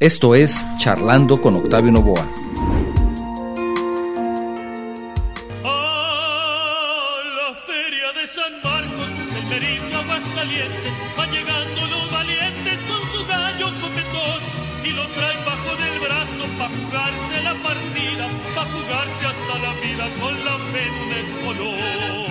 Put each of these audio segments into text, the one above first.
Esto es Charlando con Octavio Novoa. A la feria de San Marcos, el merito Aguascalientes, van llegando los valientes con su gallo coquetón y lo traen bajo del brazo pa' jugarse la partida, pa' jugarse hasta la vida con la fe en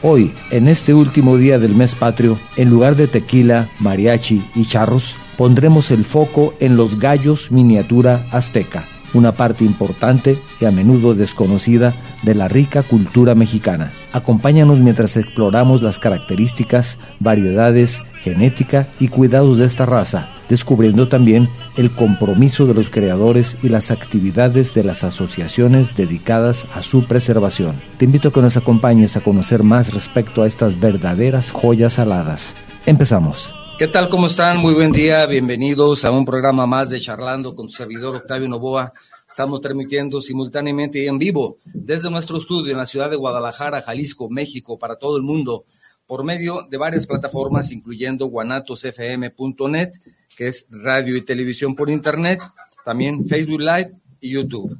Hoy, en este último día del mes patrio, en lugar de tequila, mariachi y charros, pondremos el foco en los gallos miniatura azteca, una parte importante y a menudo desconocida de la rica cultura mexicana. Acompáñanos mientras exploramos las características, variedades, genética y cuidados de esta raza, descubriendo también el compromiso de los creadores y las actividades de las asociaciones dedicadas a su preservación. Te invito a que nos acompañes a conocer más respecto a estas verdaderas joyas aladas. Empezamos. ¿Qué tal? ¿Cómo están? Muy buen día. Bienvenidos a un programa más de Charlando con su servidor Octavio Novoa. Estamos transmitiendo simultáneamente y en vivo desde nuestro estudio en la ciudad de Guadalajara, Jalisco, México, para todo el mundo, por medio de varias plataformas, incluyendo guanatosfm.net, que es radio y televisión por Internet, también Facebook Live y YouTube.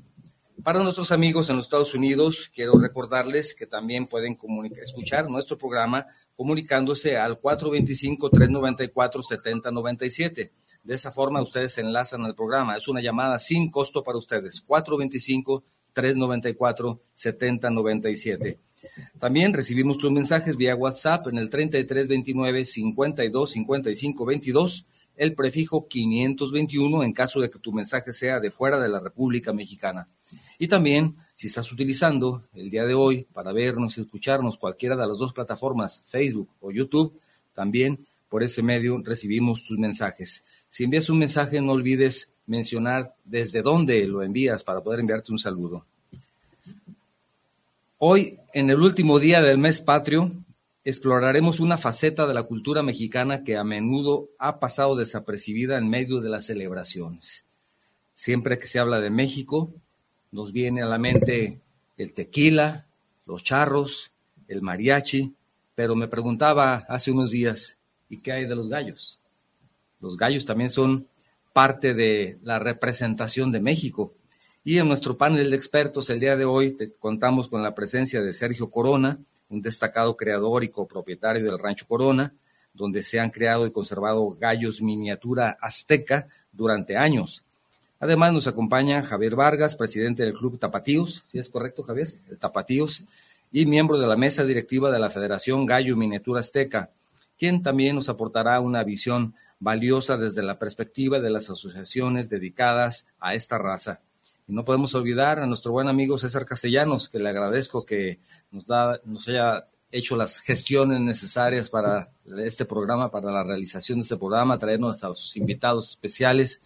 Para nuestros amigos en los Estados Unidos, quiero recordarles que también pueden escuchar nuestro programa comunicándose al 425-394-7097. De esa forma ustedes se enlazan al programa. Es una llamada sin costo para ustedes. 425-394-7097. También recibimos tus mensajes vía WhatsApp en el 3329 52 55 22, el prefijo 521 en caso de que tu mensaje sea de fuera de la República Mexicana. Y también, si estás utilizando el día de hoy para vernos y escucharnos cualquiera de las dos plataformas, Facebook o YouTube, también por ese medio recibimos tus mensajes. Si envías un mensaje, no olvides mencionar desde dónde lo envías para poder enviarte un saludo. Hoy, en el último día del mes patrio, exploraremos una faceta de la cultura mexicana que a menudo ha pasado desapercibida en medio de las celebraciones. Siempre que se habla de México, nos viene a la mente el tequila, los charros, el mariachi, pero me preguntaba hace unos días, ¿y qué hay de los gallos? Los gallos también son parte de la representación de México. Y en nuestro panel de expertos el día de hoy contamos con la presencia de Sergio Corona, un destacado creador y copropietario del Rancho Corona, donde se han creado y conservado gallos miniatura azteca durante años. Además nos acompaña Javier Vargas, presidente del Club Tapatíos, si es correcto Javier, Tapatíos, y miembro de la mesa directiva de la Federación Gallo Miniatura Azteca, quien también nos aportará una visión valiosa desde la perspectiva de las asociaciones dedicadas a esta raza. Y no podemos olvidar a nuestro buen amigo César Castellanos, que le agradezco que nos, da, nos haya hecho las gestiones necesarias para este programa, para la realización de este programa, traernos a los invitados especiales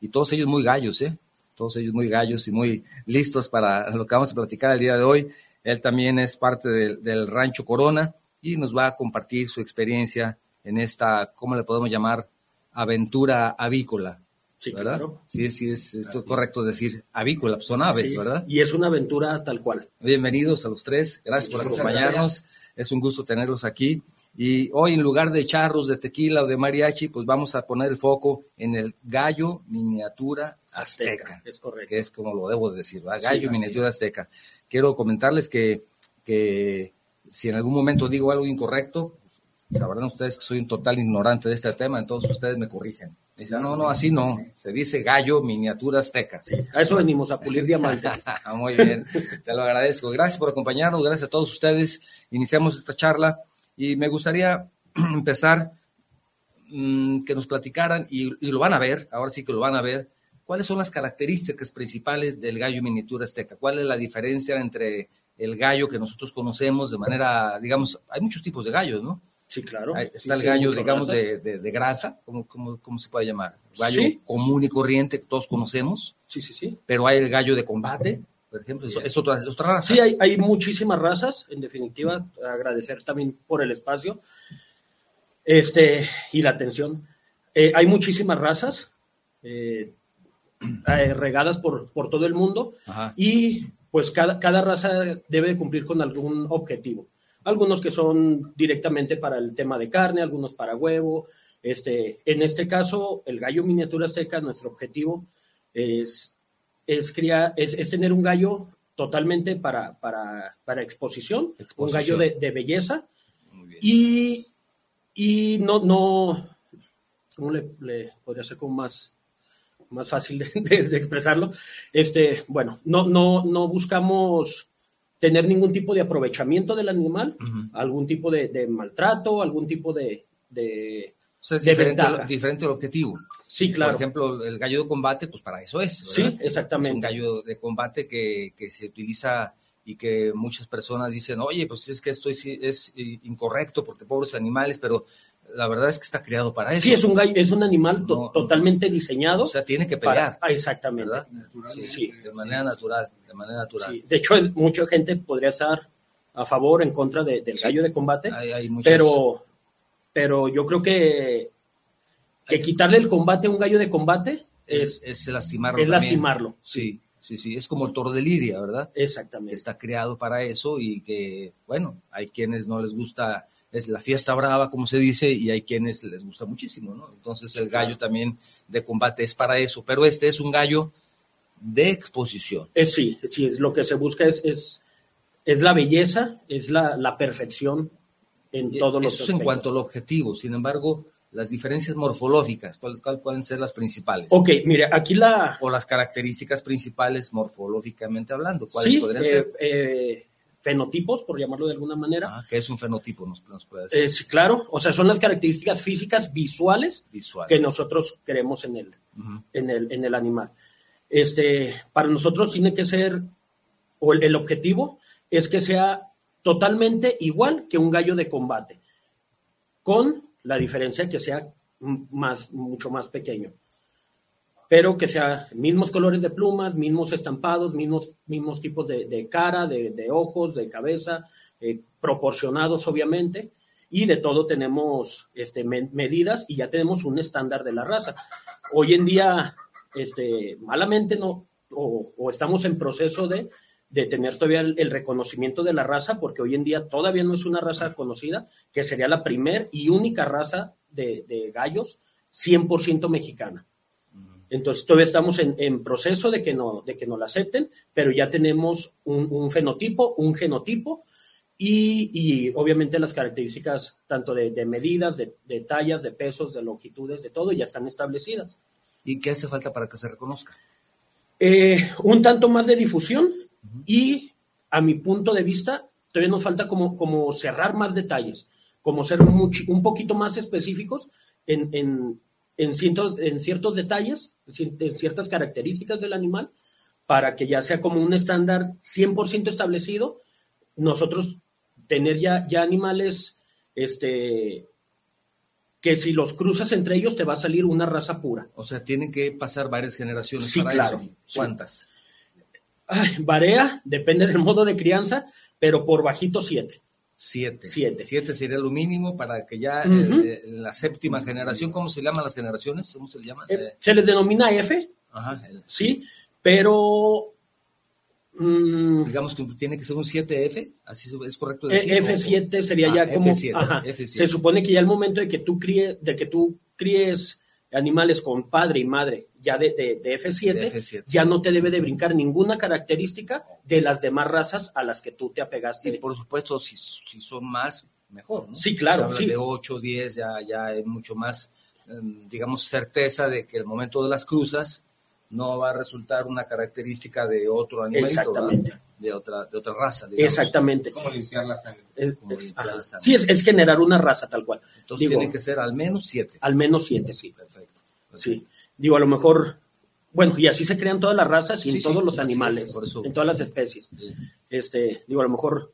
y todos ellos muy gallos, ¿eh? Todos ellos muy gallos y muy listos para lo que vamos a platicar el día de hoy. Él también es parte del, del Rancho Corona y nos va a compartir su experiencia en esta, ¿cómo le podemos llamar? Aventura avícola. Sí, ¿verdad? claro. Sí, sí, es, esto es correcto decir avícola, pues son aves, Sí, ¿verdad? Y es una aventura tal cual. Bienvenidos a los tres, gracias por Muchas acompañarnos, es un gusto tenerlos aquí. Y hoy en lugar de charros, de tequila o de mariachi, pues vamos a poner el foco en el gallo miniatura azteca, Es correcto. que es como lo debo de decir, ¿verdad? Sí, gallo así miniatura azteca. Quiero comentarles que, que si en algún momento digo algo incorrecto, sabrán ustedes que soy un total ignorante de este tema, entonces ustedes me corrigen. Dicen, no, no, así no, se dice gallo miniatura azteca. Sí, a eso venimos a pulir diamantes. Muy bien, te lo agradezco. Gracias por acompañarnos, gracias a todos ustedes. Iniciamos esta charla y me gustaría empezar mm, que nos platicaran, y, y lo van a ver, ahora sí que lo van a ver, cuáles son las características principales del gallo miniatura azteca, cuál es la diferencia entre el gallo que nosotros conocemos de manera, digamos, hay muchos tipos de gallos, ¿no? Sí, claro. Sí, Está el gallo, digamos, de, de- de granja, ¿cómo, cómo, cómo se puede llamar? Gallo Sí. común y corriente que todos conocemos, Sí, sí, sí. pero hay el gallo de combate, por ejemplo, es, es otra, es otra raza. Sí, hay, hay muchísimas razas. En definitiva, agradecer también por el espacio este, y la atención. Eh, hay muchísimas razas eh, eh, regadas por, por todo el mundo Ajá. y pues cada, cada raza debe de cumplir con algún objetivo. Algunos que son directamente para el tema de carne, algunos para huevo. Este, en este caso, el gallo miniatura azteca, nuestro objetivo es, es, criar, es, tener un gallo totalmente para, para, para exposición, un gallo de, de belleza. Y, y no, no, ¿cómo le, le podría ser como más, más fácil de, expresarlo? Este, bueno, no, no, no buscamos tener ningún tipo de aprovechamiento del animal, algún tipo de, maltrato, algún tipo de... de o sea, es diferente, diferente, el objetivo. Sí, claro. Por ejemplo, el gallo de combate, pues para eso es. Sí, exactamente. Es un gallo de combate que, que se utiliza y que muchas personas dicen, oye, pues es que esto es, es, incorrecto porque pobres animales, pero la verdad es que está creado para eso. Sí, es un, es un animal totalmente diseñado. O sea, tiene que pelear. Ah, exactamente. Sí, de manera natural, de manera natural. De hecho, mucha gente podría estar a favor, en contra del gallo de combate, pero, pero yo creo que, que quitarle el combate a un gallo de combate es, es, lastimarlo. Es lastimarlo. Sí, sí, sí. Es como el toro de Lidia, ¿verdad? Exactamente. Que está creado para eso y que, bueno, hay quienes no les gusta es la fiesta brava, como se dice, y hay quienes les gusta muchísimo, ¿no? Entonces el gallo también de combate es para eso, pero este es un gallo de exposición. Es, sí, sí, lo que se busca es, es, es la belleza, es la, la perfección en todos los Eso es en cuanto al objetivo, sin embargo, las diferencias morfológicas, ¿cuáles pueden ser las principales? Ok, mire, aquí la... O las características principales morfológicamente hablando, ¿cuáles podrían ser? Eh, eh fenotipos, por llamarlo de alguna manera. Ah, ¿Qué es un fenotipo? ¿Nos, decir? claro, o sea, son las características físicas visuales, que nosotros queremos en el, en el, en el animal. Este, para nosotros tiene que ser, o el, objetivo es que sea totalmente igual que un gallo de combate, con la diferencia que sea más, mucho más pequeño pero que sea mismos colores de plumas, mismos estampados, mismos, mismos tipos de, cara, de, ojos, de cabeza, eh, proporcionados obviamente, y de todo tenemos este, medidas y ya tenemos un estándar de la raza. Hoy en día, este, malamente no, o, estamos en proceso de, tener todavía el, reconocimiento de la raza, porque hoy en día todavía no es una raza conocida, que sería la primer y única raza de, de gallos 100% mexicana. Entonces todavía estamos en, proceso de que, no, de que nos la acepten, pero ya tenemos un, fenotipo, un genotipo y, obviamente las características tanto de, medidas, de, tallas, de pesos, de longitudes, de todo ya están establecidas. ¿Y qué hace falta para que se reconozca? Eh, un tanto más de difusión y a mi punto de vista todavía nos falta como, como cerrar más detalles, como ser un poquito más específicos en, en, ciertos, en ciertos detalles, en ciertas características del animal, para que ya sea como un estándar 100% establecido, nosotros tener ya, ya animales este, que si los cruzas entre ellos te va a salir una raza pura. O sea, tienen que pasar varias generaciones sí, claro, ¿Cuántas? varía, depende del modo de crianza, pero por bajito siete. Siete. Siete. Siete sería lo mínimo para que ya eh, en la séptima generación, ¿cómo se llaman las generaciones? ¿Cómo se le llama? Eh, eh, se les denomina F. Ajá. Sí, pero... Mm, Digamos que tiene que ser un 7F, así es correcto decir. F7 sería ya ah, como... F7, Se supone que ya el momento de que tú críes, de que tú críes animales con padre y madre ya de, de, F7, ya no te debe de brincar ninguna característica de las demás razas a las que tú te apegaste. Y por supuesto, si, si son más, mejor, ¿no? Sí, claro. Si de 8, 10, ya, ya hay mucho más, em, digamos, certeza de que el momento de las cruzas no va a resultar una característica de otro animalito, de otra, de otra raza. Exactamente. Como limpiar la sangre. Sí, es, generar una raza tal cual. Entonces tiene que ser al menos siete. Al menos siete, sí. Perfecto. Sí. Digo, a lo mejor, bueno, y así se crean todas las razas y en todos los animales, en todas las especies. Este, digo, a lo mejor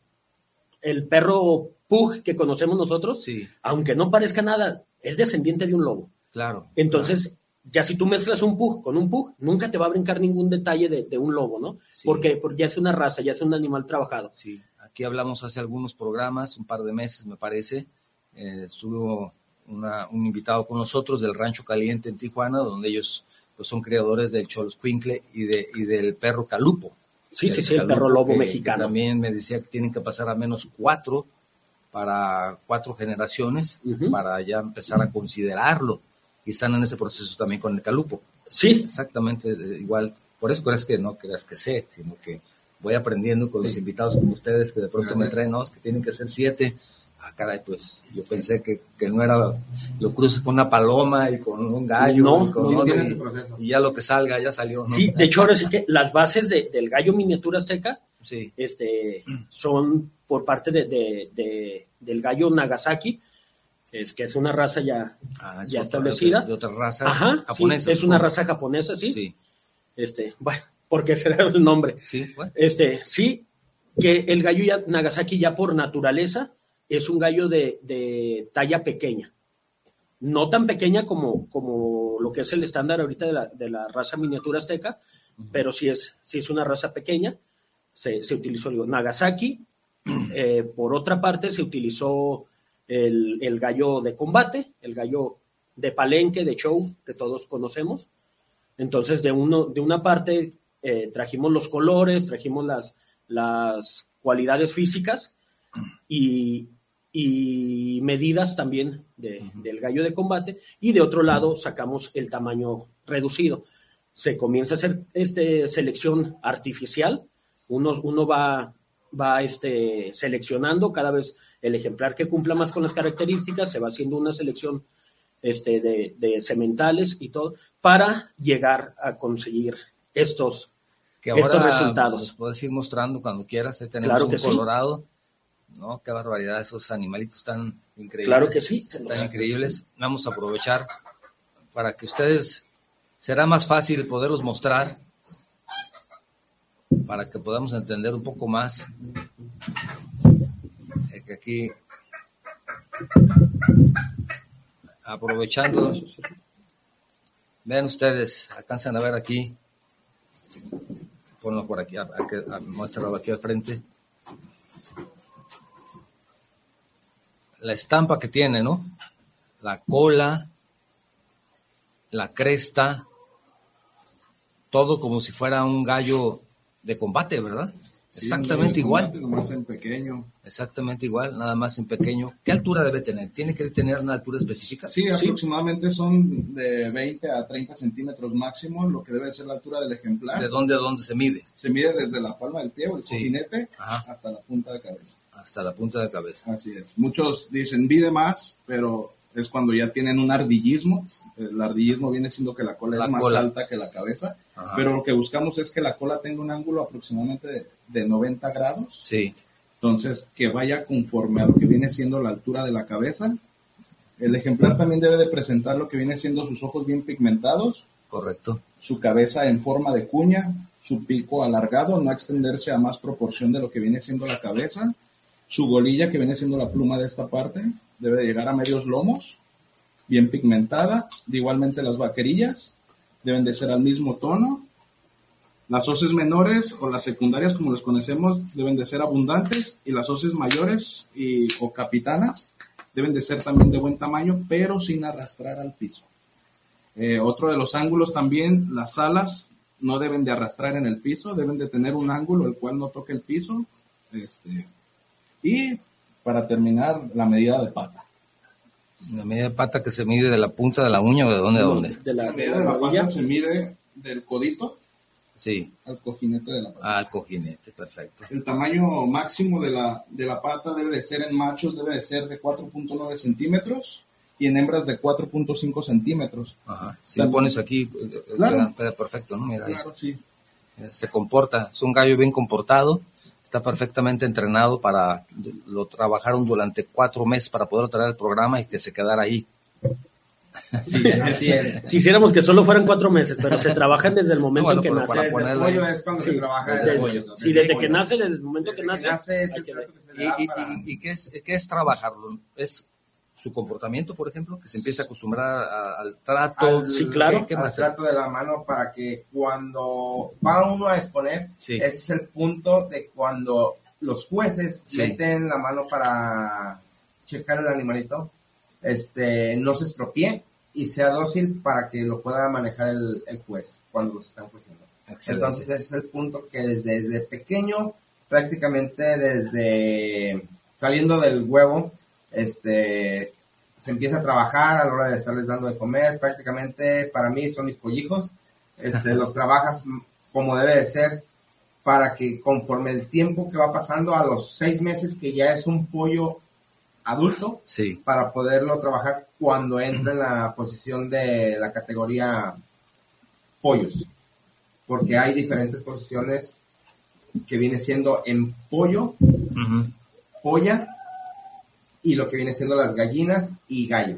el perro pug que conocemos nosotros, aunque no parezca nada, es descendiente de un lobo. Claro. Entonces, ya si tú mezclas un pug con un pug, nunca te va a brincar ningún detalle de, un lobo, ¿no? Porque, porque ya es una raza, ya es un animal trabajado. Sí, aquí hablamos hace algunos programas, un par de meses me parece, eh, un invitado con nosotros del Rancho Caliente en Tijuana, donde ellos pues, son creadores del Cholos Quinkle y, de, y del perro Calupo. Sí, sí, sí, el perro lobo mexicano. también me decía que tienen que pasar a menos cuatro para cuatro generaciones, para ya empezar a considerarlo. Y están en ese proceso también con el calupo. Sí, Exactamente eh, igual. Por eso crees que no creas que sé, sino que voy aprendiendo con los invitados como ustedes que de pronto me traen, no, es que tienen que ser siete. Caray, pues yo pensé que, que no era, lo cruzas con una paloma y con un gallo. No, y, con sí otro, tiene y- ese proceso. y ya lo que salga, ya salió. ¿no? sí, de hecho ahora sí que las bases de- del gallo miniatura azteca Sí, este, son por parte de, de- de- del gallo Nagasaki, es que es una raza ya, Ah, es ya otra- establecida. De otra raza Ajá, sí, japonesa. es una raza japonesa, sí. Sí, Este, bueno, porque será el nombre. sí, bueno. Este, sí, que el gallo ya, Nagasaki ya por naturaleza es un gallo de, de talla pequeña. No tan pequeña como, como lo que es el estándar ahorita de la, de la raza miniatura azteca, pero sí es, sí es una raza pequeña. Se, se utilizó digo, Nagasaki. Eh, por otra parte, se utilizó el, el gallo de combate, el gallo de palenque, de show, que todos conocemos. Entonces, de, uno, de una parte eh, trajimos los colores, trajimos las, las cualidades físicas y, y medidas también de- del gallo de combate, y de otro lado sacamos el tamaño reducido. Se comienza a hacer este, selección artificial, uno, uno va, va este, seleccionando cada vez el ejemplar que cumpla más con las características, se va haciendo una selección este, de, de sementales y todo, para llegar a conseguir estos. Que estos ahora resultados. los puedes ir mostrando cuando quieras. Ahí tenemos Claro un que sí. ¿No? Qué barbaridad, esos animalitos tan increíbles. Claro que sí. Están increíbles. Vamos a aprovechar para que ustedes será más fácil poderlos mostrar para que podamos entender un poco más Eh, que aquí aprovechando vean ustedes alcanzan a ver aquí ponlo por aquí a, a- muéstralo aquí al frente la estampa que tiene, ¿no? La cola, la cresta, todo como si fuera un gallo de combate, ¿verdad? Sí, Exactamente igual, Nomás en pequeño. exactamente igual, nada más en pequeño. ¿Qué altura debe tener? ¿Tiene que tener una altura específica? Sí, aproximadamente son de 20 a 30 centímetros máximo, lo que debe ser la altura del ejemplar. ¿De dónde a dónde se mide? Se mide desde la palma del pie o el Sí. cojinete hasta la punta de cabeza. Hasta la punta de la cabeza. Así es. Muchos dicen mide más, pero es cuando ya tienen un ardillismo. El ardillismo viene siendo que la cola La es más cola. alta que la cabeza, Ajá. pero lo que buscamos es que la cola tenga un ángulo aproximadamente de, de 90 grados, Sí, entonces que vaya conforme a lo que viene siendo la altura de la cabeza. El ejemplar también debe de presentar lo que viene siendo sus ojos bien pigmentados, correcto. su cabeza en forma de cuña, su pico alargado, no extenderse a más proporción de lo que viene siendo la cabeza, su golilla, que viene siendo la pluma de esta parte, debe de llegar a medios lomos, bien pigmentada, igualmente las vaquerillas deben de ser al mismo tono, las hoces menores o las secundarias, como las conocemos, deben de ser abundantes y las hoces mayores y, o capitanas deben de ser también de buen tamaño, pero sin arrastrar al piso. Eh, otro de los ángulos también, las alas no deben de arrastrar en el piso, deben de tener un ángulo el cual no toque el piso. Este, y para terminar, la medida de pata. La media pata que se mide de la punta de la uña o de dónde a dónde. De la, La medida de la rodilla. pata se mide del codito Sí, al cojinete de la pata. al cojinete, perfecto. El tamaño máximo de la, de la pata debe de ser en machos, debe de ser de 4.9 centímetros y en hembras de 4.5 centímetros. Ajá. Si También- lo pones aquí, eh, eh, Claro. queda, queda perfecto, ¿no? Mira, ahí. Claro, sí. Eh, se comporta, es un gallo bien comportado, está perfectamente entrenado para, lo trabajaron durante cuatro meses para poder traer el programa y que se quedara ahí. Sí, así es. Quisiéramos que solo fueran cuatro meses, pero se trabajan desde el momento Bueno, en que nace. para Desde el pollo es cuando Sí, se trabaja desde- el pollo. sí, desde que nace, desde el momento que nace. que nace es hay el que trato que se ¿Y, le da y- para- y- y qué, es, qué es trabajarlo? ¿Es su comportamiento, por ejemplo, que se empieza a acostumbrar al trato? Al- Sí, claro. ¿Qué, qué al trato de la mano para que cuando va uno a exponer, Sí. ese es el punto de cuando los jueces Sí. meten la mano para checar el animalito, este, no se estropee y sea dócil para que lo pueda manejar el, el juez cuando los están juiciando. Excelente. Entonces ese es el punto que desde, desde pequeño, prácticamente desde saliendo del huevo, este, se empieza a trabajar a la hora de estarles dando de comer. Prácticamente para mí son mis pollijos. Este, los trabajas como debe de ser para que conforme el tiempo que va pasando a los seis meses que ya es un pollo adulto, Sí. para poderlo trabajar cuando entre en la posición de la categoría pollos. Porque hay diferentes posiciones que viene siendo en pollo, polla y lo que viene siendo las gallinas y gallo.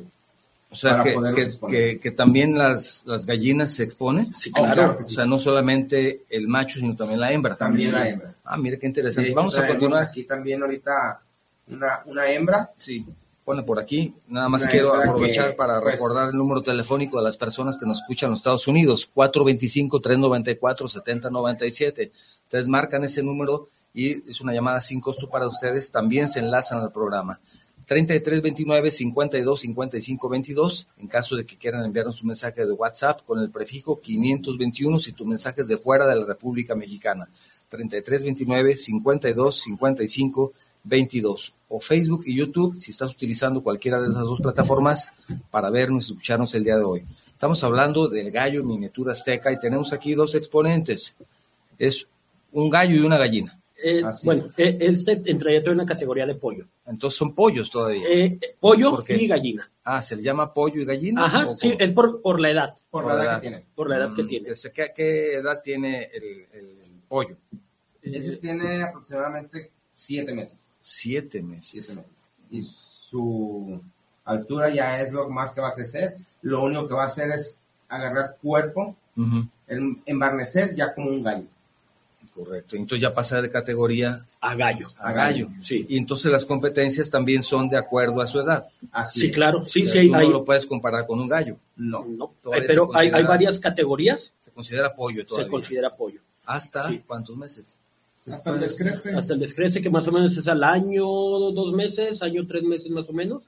O sea, que, que- exponer. que- que también las, las gallinas se exponen. Sí, Oh, claro. que O sea, no solamente el macho, sino también la hembra. También Sí. la hembra. Ah, mira qué interesante. hecho, Vamos a continuar. Aquí también ahorita una, una hembra. Sí, pone por aquí. Nada más Una quiero aprovechar que, para pues- recordar el número telefónico de las personas que nos escuchan en los Estados Unidos, 425-394-7097. Ustedes marcan ese número y es una llamada sin costo para ustedes. También se enlazan al programa. 3329-525522, en caso de que quieran enviarnos un mensaje de WhatsApp con el prefijo 521 si tu mensaje es de fuera de la República Mexicana. 3329-525522 o Facebook y YouTube si estás utilizando cualquiera de esas dos plataformas para vernos y escucharnos el día de hoy. Estamos hablando del gallo miniatura azteca y tenemos aquí dos exponentes. Es un gallo y una gallina. Eh, bueno, es. eh, este entraría en una categoría de pollo. Entonces son pollos todavía. Eh, pollo y gallina. ah, ¿se le llama pollo y gallina? Ajá, ¿O sí, es por, por la edad. Por Por la edad edad. que tiene. Por la edad que Mm, tiene. ¿qué, qué edad tiene el, el pollo? Ese tiene aproximadamente siete meses. Siete meses. Siete meses. Y su altura ya es lo más que va a crecer. Lo único que va a hacer es agarrar cuerpo, em- embarnecer ya como un gallo. Correcto. Entonces ya pasa de categoría A gallo. a gallo. Sí. Y entonces las competencias también son de acuerdo a su edad. Así Sí, es. claro. Sí, sí, tú hay, no lo puedes comparar con un gallo. No. no, todavía eh, pero hay, hay varias categorías. Se considera pollo todavía. Se considera pollo. ¿Hasta Sí. cuántos meses? Hasta el descreste. Hasta el descrece, que más o menos es al año, dos meses, año, tres meses más o menos.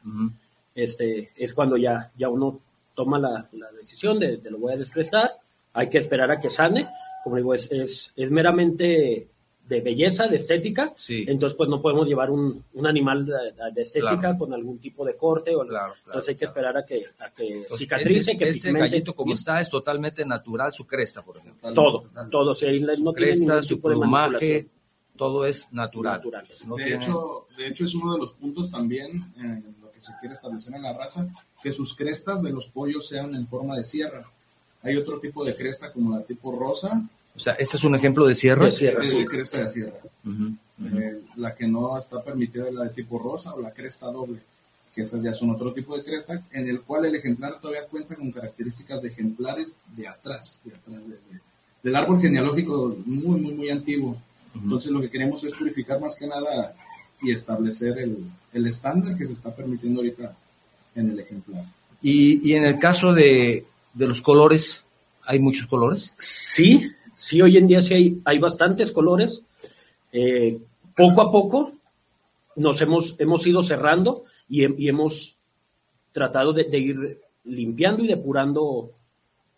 Este, es cuando ya, ya uno toma la, la decisión de, de lo voy a descrestar, hay que esperar a que sane, como digo, es, es, es meramente de belleza, de estética, Sí. entonces pues no podemos llevar un, un animal de, de estética Claro. con algún tipo de corte, o Claro, claro, entonces hay que esperar a que, a que Entonces, cicatrice, este, que este pigmente gallito como está es totalmente natural, su cresta, por ejemplo. todo, todo, si ahí no tiene cresta, su plumaje, todo es natural. Natural. No de, tiene- hecho, de hecho, es uno de los puntos también en lo que se quiere establecer en la raza, que sus crestas de los pollos sean en forma de sierra. Hay otro tipo de cresta como la tipo rosa, o sea, este es un ejemplo de sierra. De sierra. de cresta de sierra. Ujú, ujú. Eh, la que no está permitida es la de tipo rosa o la cresta doble, que esas ya son otro tipo de cresta, en el cual el ejemplar todavía cuenta con características de ejemplares de atrás, de atrás de- de- del árbol genealógico muy, muy, muy antiguo. Entonces lo que queremos es purificar más que nada y establecer el, el estándar que se está permitiendo ahorita en el ejemplar. Y, y en el caso de, de los colores, ¿hay muchos colores? Sí, sí, hoy en día sí hay, hay bastantes colores. Eh, poco a poco nos hemos, hemos ido cerrando y, hem- y hemos tratado de, de ir limpiando y depurando,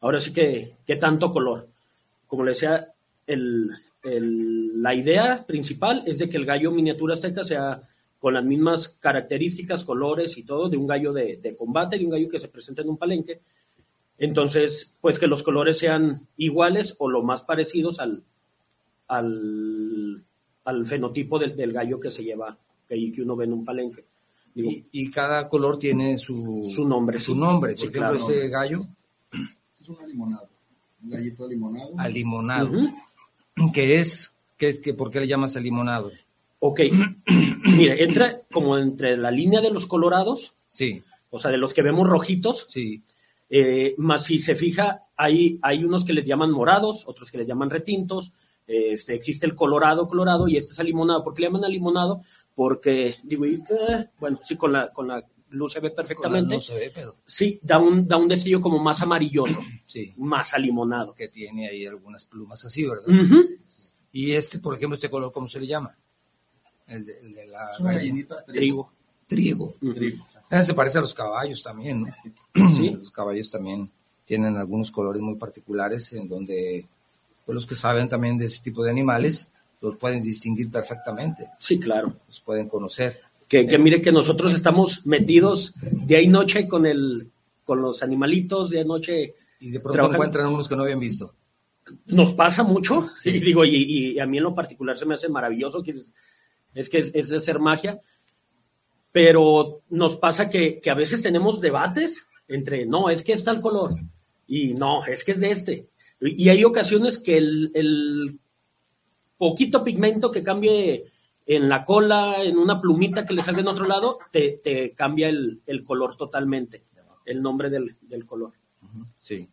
ahora sí que, que tanto color. Como le decía, el, el- la idea principal es de que el gallo miniatura azteca sea con las mismas características, colores y todo de un gallo de, de combate, de un gallo que se presenta en un palenque. Entonces, pues que los colores sean iguales o lo más parecidos al, al, al fenotipo del, del gallo que se lleva, que, que uno ve en un palenque. Digo, Y, y cada color tiene su, Su nombre, Su sí. nombre. Por Sí, ejemplo, claro. ese gallo, es una limonada, un gallito limonado. alimonado, Ujú. que es, que, que, ¿por qué le llamas alimonado? Ok, mire, entra como entre la línea de los colorados, Sí, o sea, de los que vemos rojitos, sí, eh, más si se fija, hay, hay unos que les llaman morados, otros que les llaman retintos, eh, este, existe el colorado, colorado, y este es alimonado. ¿Por qué le llaman alimonado? Porque, digo, y, eh, bueno, sí, con la, con la luz se ve perfectamente. No se ve, pero Sí, da un, da un destello como más amarilloso, sí, más alimonado. que tiene ahí algunas plumas así, ¿verdad? Y este, por ejemplo, este color, ¿cómo se le llama? El de, el de la gallinita Trigo. Trigo. Ese se parece a los caballos también, ¿no? Sí. Los caballos también tienen algunos colores muy particulares en donde pues, los que saben también de ese tipo de animales los pueden distinguir perfectamente, Sí, claro. los pueden conocer. Que, que mire que nosotros estamos metidos día y noche con el con los animalitos, día y noche. Y de pronto encuentran unos que no habían visto. Nos pasa mucho, Sí. y digo, y, y a mí en lo particular se me hace maravilloso, que es, es que es, es de ser magia, pero nos pasa que, que a veces tenemos debates entre, no, es que es tal color, y no, es que es de este. Y y hay ocasiones que el, el poquito pigmento que cambie en la cola, en una plumita que le salga en otro lado, te, te cambia el, el color totalmente, el nombre del, del color. Sí.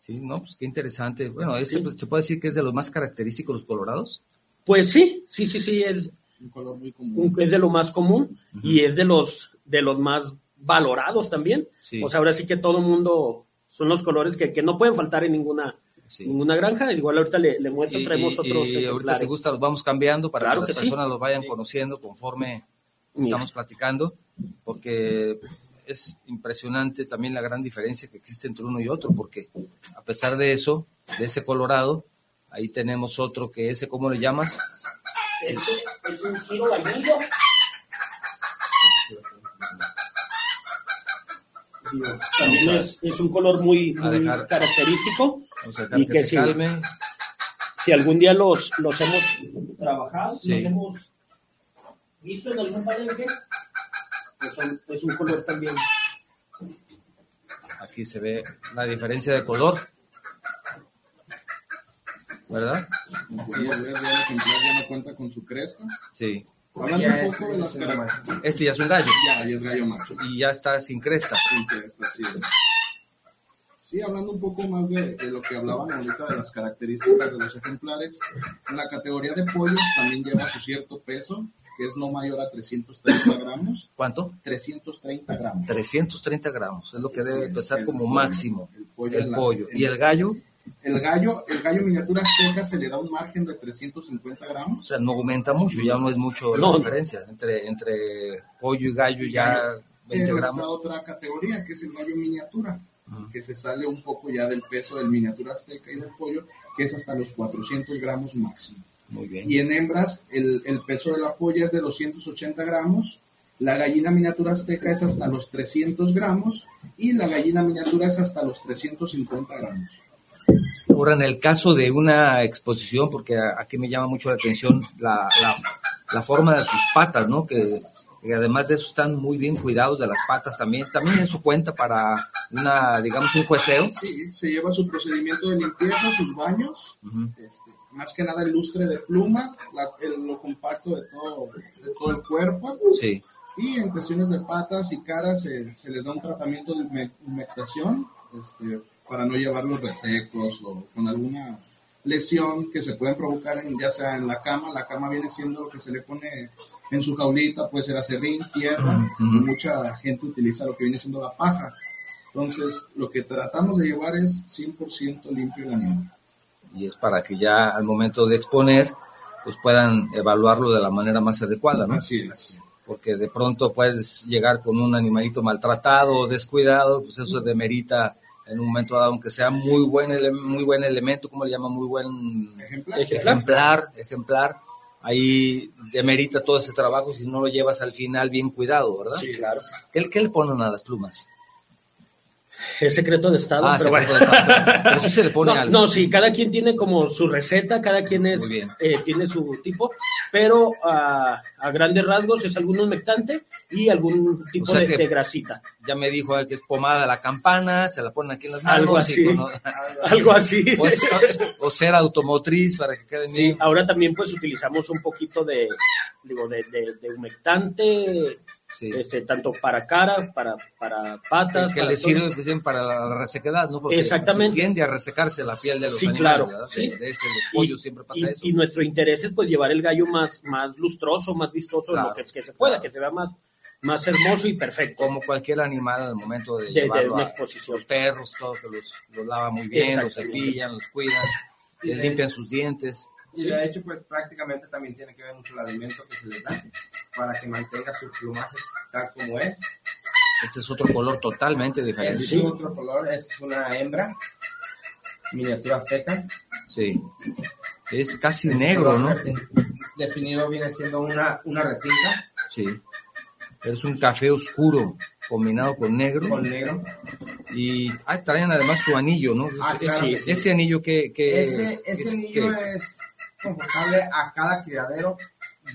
Sí, no, pues qué interesante. Bueno, este Sí. pues, se puede decir que es de los más característicos los colorados. Pues sí, sí, sí, sí, es, Un color muy común. es de lo más común y es de los de los más valorados también. Sí. O sea, ahora sí que todo mundo son los colores que, que no pueden faltar en ninguna Sí. ninguna granja. Igual ahorita le, le muestro, Y, traemos y- otros y ahorita si gusta los vamos cambiando para Claro que que las sí. personas los vayan conociendo conforme Mira. estamos platicando, porque es impresionante también la gran diferencia que existe entre uno y otro, porque a pesar de eso, de ese colorado, ahí tenemos otro que ese, ¿cómo le llamas? Este es un giro vainillo. Digo, También es, es un color muy, a muy dejar- característico. Y que, que se calme. Si algún día los, los hemos trabajado, Sí. los hemos visto en algún palenque, pues son- es un color también. Aquí se ve la diferencia de color. ¿Verdad? Así es, ya el ejemplar ya no cuenta con su cresta. Sí. Hablando Ya un poco de las características. Este ya es un gallo Ya, y es gallo macho. y ya está sin cresta. Sin cresta, sí. Sí, hablando un poco más de, de lo que hablaban ahorita de las características de los ejemplares, en la categoría de pollos también lleva su cierto peso, que es no mayor a 330 gramos. ¿Cuánto? 330 gramos. 330 gramos, es lo que Sí, debe es pesar el como pollo, máximo el pollo el en la- pollo. en- ¿Y el gallo? El gallo, el gallo miniatura azteca se le da un margen de 350 O gramos. sea, no aumenta mucho, ya no es mucho No. la diferencia. Entre, entre pollo y gallo ya 20 Pero está gramos. otra categoría, que es el gallo miniatura, Ujú. que se sale un poco ya del peso del miniatura azteca y del pollo, que es hasta los 400 gramos máximo. Muy bien. Y en hembras, el, el peso de la polla es de 280 gramos, la gallina miniatura azteca es hasta los 300 gramos y la gallina miniatura es hasta los 350 gramos. Ahora, en el caso de una exposición, porque aquí me llama mucho la atención la, la, la forma de sus patas, ¿no? Que, que además de eso están muy bien cuidados de las patas también. También eso cuenta para una, digamos, un jueceo. Sí, se lleva su procedimiento de limpieza, sus baños, Ujú. este, más que nada el lustre de pluma, la- el- lo compacto de todo, de todo el cuerpo. Sí. Y en cuestiones de patas y caras se, se les da un tratamiento de hume- humectación este, para no llevarlos resecos o con alguna lesión que se pueden provocar en, ya sea en la cama. La cama viene siendo lo que se le pone en su jaulita, puede ser acerrín, tierra. Ujú. y mucha gente utiliza lo que viene siendo la paja. Entonces, lo que tratamos de llevar es 100% limpio el animal. Y es para que ya al momento de exponer, pues puedan evaluarlo de la manera más adecuada, ¿no? Así es. porque de pronto puedes llegar con un animalito maltratado descuidado, pues eso demerita en un momento dado, aunque sea muy buen, ele- muy buen elemento, ¿cómo le llama? Muy buen Ejemplar. ejemplar, ejemplar, ahí demerita todo ese trabajo si no lo llevas al final bien cuidado, ¿verdad? Sí, claro. ¿Qué, qué le ponen a las plumas? Es secreto de Estado, Ah, pero secreto bueno. de Estado. Pero sí se le pone no, algo. no, sí, cada quien tiene como su receta, cada quien es, eh, tiene su tipo, pero a, a grandes rasgos es algún humectante y algún tipo O sea de, grasita. Ya me dijo que es pomada la campana, se la ponen aquí en las manos. Algo así. con- Algo así. o, cera automotriz para que quede Sí, bien. ahora también pues utilizamos un poquito de, digo, de, de, de humectante, Sí. este, tanto para cara, para, para patas. que para le sirve pues, para la resequedad, ¿no? Porque Exactamente. tiende a resecarse la piel de los Sí, animales, claro, sí. De, de este de pollo siempre pasa y, eso. y nuestro interés es pues llevar el gallo más, más lustroso, más vistoso, Claro, lo que, que se pueda, claro. que se vea más, más hermoso y perfecto. Como cualquier animal al momento de, De- de llevarlo una a exposición. los perros, todo que los, los lava muy bien, los cepillan, los cuidan, les limpian sus dientes. Y de hecho, pues prácticamente también tiene que ver mucho el alimento que se les da para que mantenga su plumaje tal como es. Este es otro color totalmente diferente. Es Sí. otro color, es una hembra, miniatura azteca. Sí. Es casi Este negro, ¿no? defini- Definido viene siendo una, una retinta. Sí. Es un café oscuro combinado con negro. Con negro. Y ah, traen además su anillo, ¿no? Ah, Es- claro sí, que sí. Este anillo que... que Ese, ese es- anillo que es confortable a cada criadero.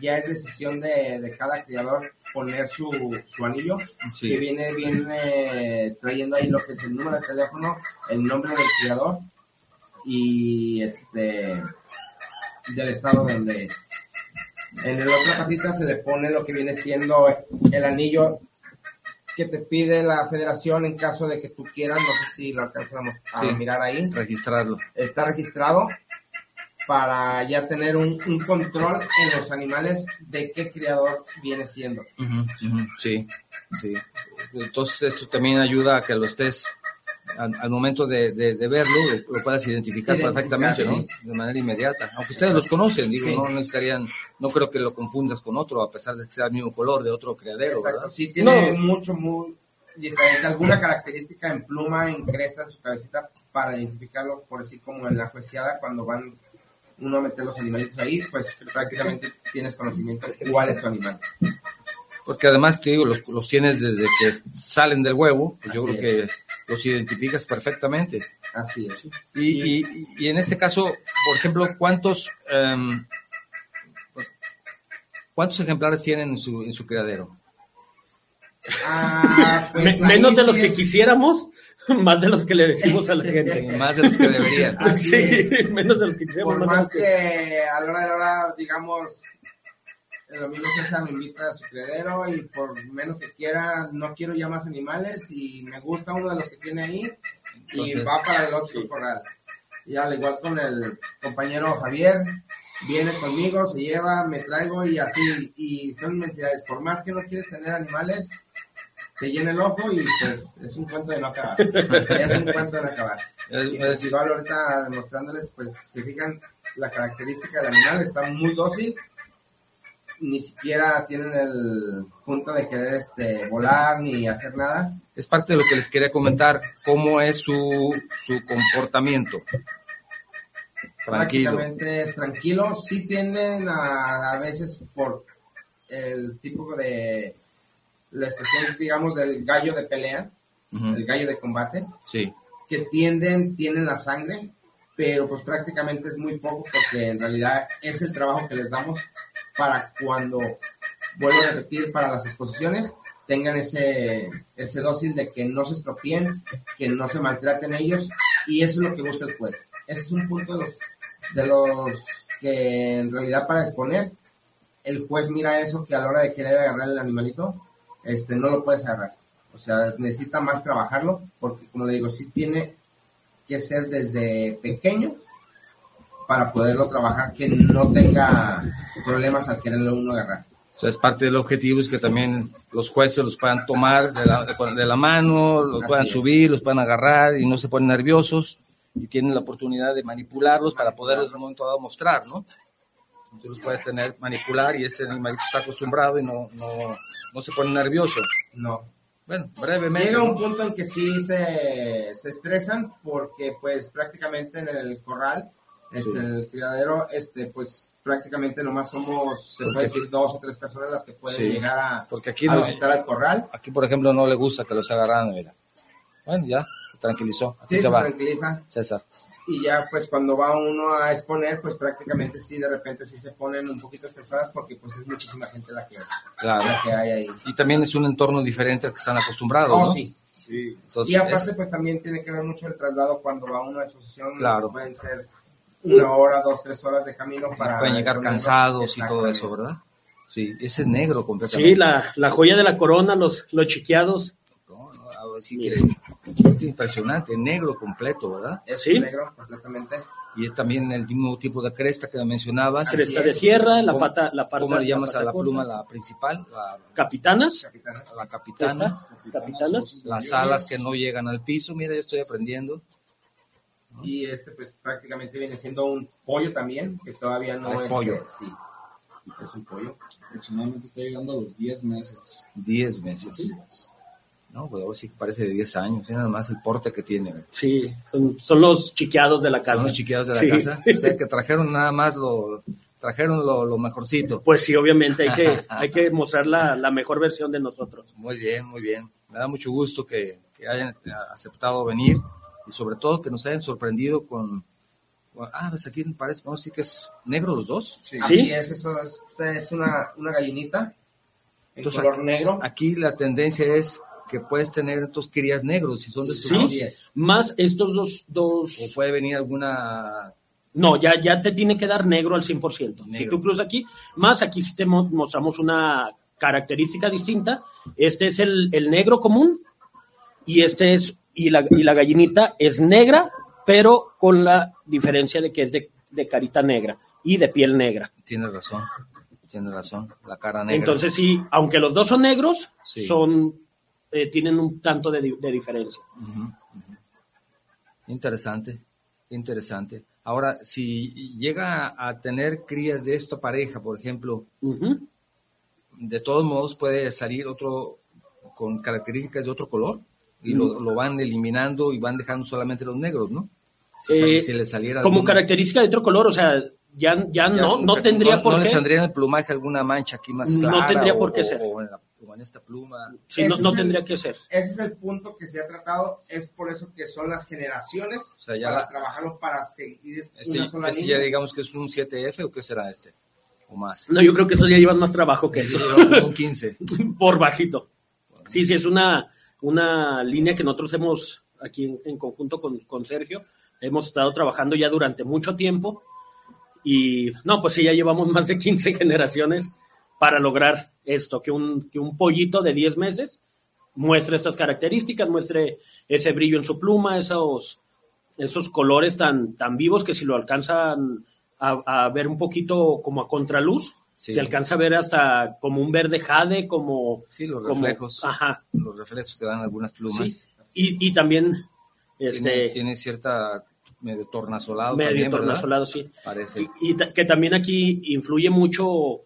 Ya es decisión de, de cada criador poner su, su anillo, Sí. que viene, viene trayendo ahí lo que es el número de teléfono, el nombre del criador y este del estado donde es. En la otra patita se le pone lo que viene siendo el anillo que te pide la federación en caso de que tú quieras, no sé si lo alcanzamos a Sí. mirar ahí registrarlo. está registrado para ya tener un, un control en los animales de qué criador viene siendo. Sí, sí. Entonces eso también ayuda a que lo estés, al, al momento de, de- de verlo, lo, puedas identificar, Identificar, perfectamente, ¿no? De manera inmediata. Aunque ustedes los conocen, digo, Sí. no necesitarían, no creo que lo confundas con otro, a pesar de que sea el mismo color de otro criadero, Exacto, ¿verdad? sí tiene No. mucho, muy diferente. Alguna característica en pluma, en cresta de su cabecita para identificarlo, por así como en la juiciada, cuando van uno a meter los animalitos ahí, pues prácticamente tienes conocimiento de cuál es tu animal. Porque además, te digo, los, los tienes desde que salen del huevo, pues yo Así creo que los identificas perfectamente. Así es. Y, y, y en este caso, por ejemplo, ¿cuántos em, cuántos ejemplares tienen en su, en su criadero? Ah, pues menos de sí los que es- quisiéramos, más de los que le decimos a la gente. Más de los que deberían. Así sí, es. menos de los que quisiéramos. Por más que- que a la hora de la hora, digamos, el domingo César me invita a su criadero y por menos que quiera, no quiero ya más animales y me gusta uno de los que tiene ahí y Entonces, va para el otro corral. Y al igual con el compañero Javier, viene conmigo, se lleva, me traigo y así, y son inmensidades. Por más que no quieres tener animales, te llena el ojo y pues es un cuento de no acabar. es un cuento de no acabar. Es- igual ahorita demostrándoles, pues se fijan la característica del animal, está muy dócil, ni siquiera tienen el punto de querer este volar ni hacer nada. es parte de lo que les quería comentar, cómo es su, su comportamiento. Tranquilo. Prácticamente es tranquilo, sí tienden a, a veces por el tipo de la expresión, digamos, del gallo de pelea, Ujú, el gallo de combate, Sí, que tienden, tienen la sangre, pero pues prácticamente es muy poco porque en realidad es el trabajo que les damos para cuando, vuelvo a repetir, para las exposiciones tengan ese, ese dócil de que no se estropeen, que no se maltraten ellos y eso es lo que busca el juez. Ese es un punto de los, de los que en realidad para exponer el juez mira eso que a la hora de querer agarrar el animalito, este, no lo puedes agarrar. O sea, necesita más trabajarlo, porque como le digo, sí tiene que ser desde pequeño para poderlo trabajar, que no tenga problemas al quererlo uno agarrar. o sea, es parte del objetivo es que también los jueces los puedan tomar de la, de la mano, los Así puedan es. subir, los puedan agarrar y no se ponen nerviosos y tienen la oportunidad de manipularlos para poderlos en un momento dado mostrar, ¿no? Entonces los puedes tener, manipular y ese animalito está acostumbrado y no, no, no se pone nervioso. No. Bueno, brevemente. Llega un punto en que sí se, se estresan porque pues prácticamente en el corral, este, Sí. en el criadero, este, pues prácticamente nomás somos, se Porque- puede decir, dos o tres personas las que pueden Sí. llegar a, Porque aquí a no- visitar al corral. Aquí, por ejemplo, no le gusta que los agarran, mira. Bueno, ya, tranquilizó. Así Sí, te se va, tranquiliza. César. Y ya pues cuando va uno a exponer, pues prácticamente sí, de repente sí se ponen un poquito estresadas porque pues es muchísima gente la que, Claro. la que hay ahí. Y también es un entorno diferente al que están acostumbrados, Oh, ¿no? sí. Entonces, y aparte, es- pues también tiene que ver mucho el traslado cuando va uno a exposición. Claro. Pueden ser una hora, dos, tres horas de camino para. pueden llegar cansados y todo eso, ¿verdad? Sí, ese es negro completamente. Sí, la, la joya de la corona, los, los chiqueados. No, no, a ver, sí que- es impresionante, negro completo, ¿verdad? Es Sí. negro completamente. Y es también el mismo tipo de cresta que mencionabas. Cresta es. de sierra, la ¿Cómo- pata, la parte, ¿Cómo le llamas a la corta. pluma, la principal? La, Capitanas, Capitana. la capitana. capitanas. Las alas que no llegan al piso, mira, yo estoy aprendiendo. Y este, pues prácticamente viene siendo un pollo también, que todavía no Ah, es este, pollo. Sí. Es un pollo. Aproximadamente está llegando a los 10 meses. 10 meses. No, pues ahora sí que parece de 10 años, nada más el porte que tiene. güey. Sí, son, son los chiqueados de la casa. Son los chiqueados de la Sí. casa. O sea, que trajeron nada más lo, trajeron lo, lo mejorcito. Pues sí, obviamente hay que, hay que mostrar la, la mejor versión de nosotros. Muy bien, muy bien. Me da mucho gusto que, que hayan aceptado venir y sobre todo que nos hayan sorprendido con... con- ah, pues aquí me parece, vamos a decir que es negro los dos. Sí. ¿Sí? Así es, eso es, esta es una, una gallinita en Entonces, color aquí- negro. Aquí la tendencia es que puedes tener estos crías negros si son de estos Sí. es. Más estos dos, dos O puede venir alguna... No, ya, ya te tiene que dar negro al 100%. Si Negro. tú cruzas aquí, más aquí sí te mo- mostramos una característica distinta. Este es el, el negro común y este es, y la, y la gallinita es negra, pero con la diferencia de que es de, de carita negra y de piel negra. Tiene razón, tiene razón, la cara negra. Entonces sí, aunque los dos son negros, Sí. son, eh, tienen un tanto de, di- de diferencia. Interesante, interesante. Ahora, si llega a tener crías de esta pareja, por ejemplo, de todos modos puede salir otro con características de otro color y lo, lo van eliminando y van dejando solamente los negros, ¿no? Si, Eh, si le saliera Como algún- característica de otro color, o sea, ya, ya, ya, no, no tendría no- por no le qué. saldría en el plumaje alguna mancha aquí más No clara tendría o- por qué o- ser. o en, la- o en esta pluma Sí, no, no es el- tendría que ser. Ese es el punto que se ha tratado, es por eso que son las generaciones, O sea, ya para la- trabajarlo para seguir este, una sola este línea. ya digamos que es un 7F o qué será este o más No, yo creo que eso ya llevan más trabajo que eso, un 15 por bajito. Sí, sí, es una, una línea que nosotros hemos, aquí en, en conjunto con, con Sergio, hemos estado trabajando ya durante mucho tiempo y no, pues sí, ya llevamos más de 15 generaciones para lograr esto, que un, que un pollito de 10 meses muestre estas características, muestre ese brillo en su pluma, esos, esos colores tan, tan vivos que si lo alcanzan a, a ver un poquito como a contraluz, Sí. se alcanza a ver hasta como un verde jade, como... sí los como- reflejos ajá, los reflejos que dan algunas plumas sí. Y, y también, este, tiene, tiene cierta medio tornasolado medio también, ¿verdad? tornasolado, sí. parece Y, que también aquí influye mucho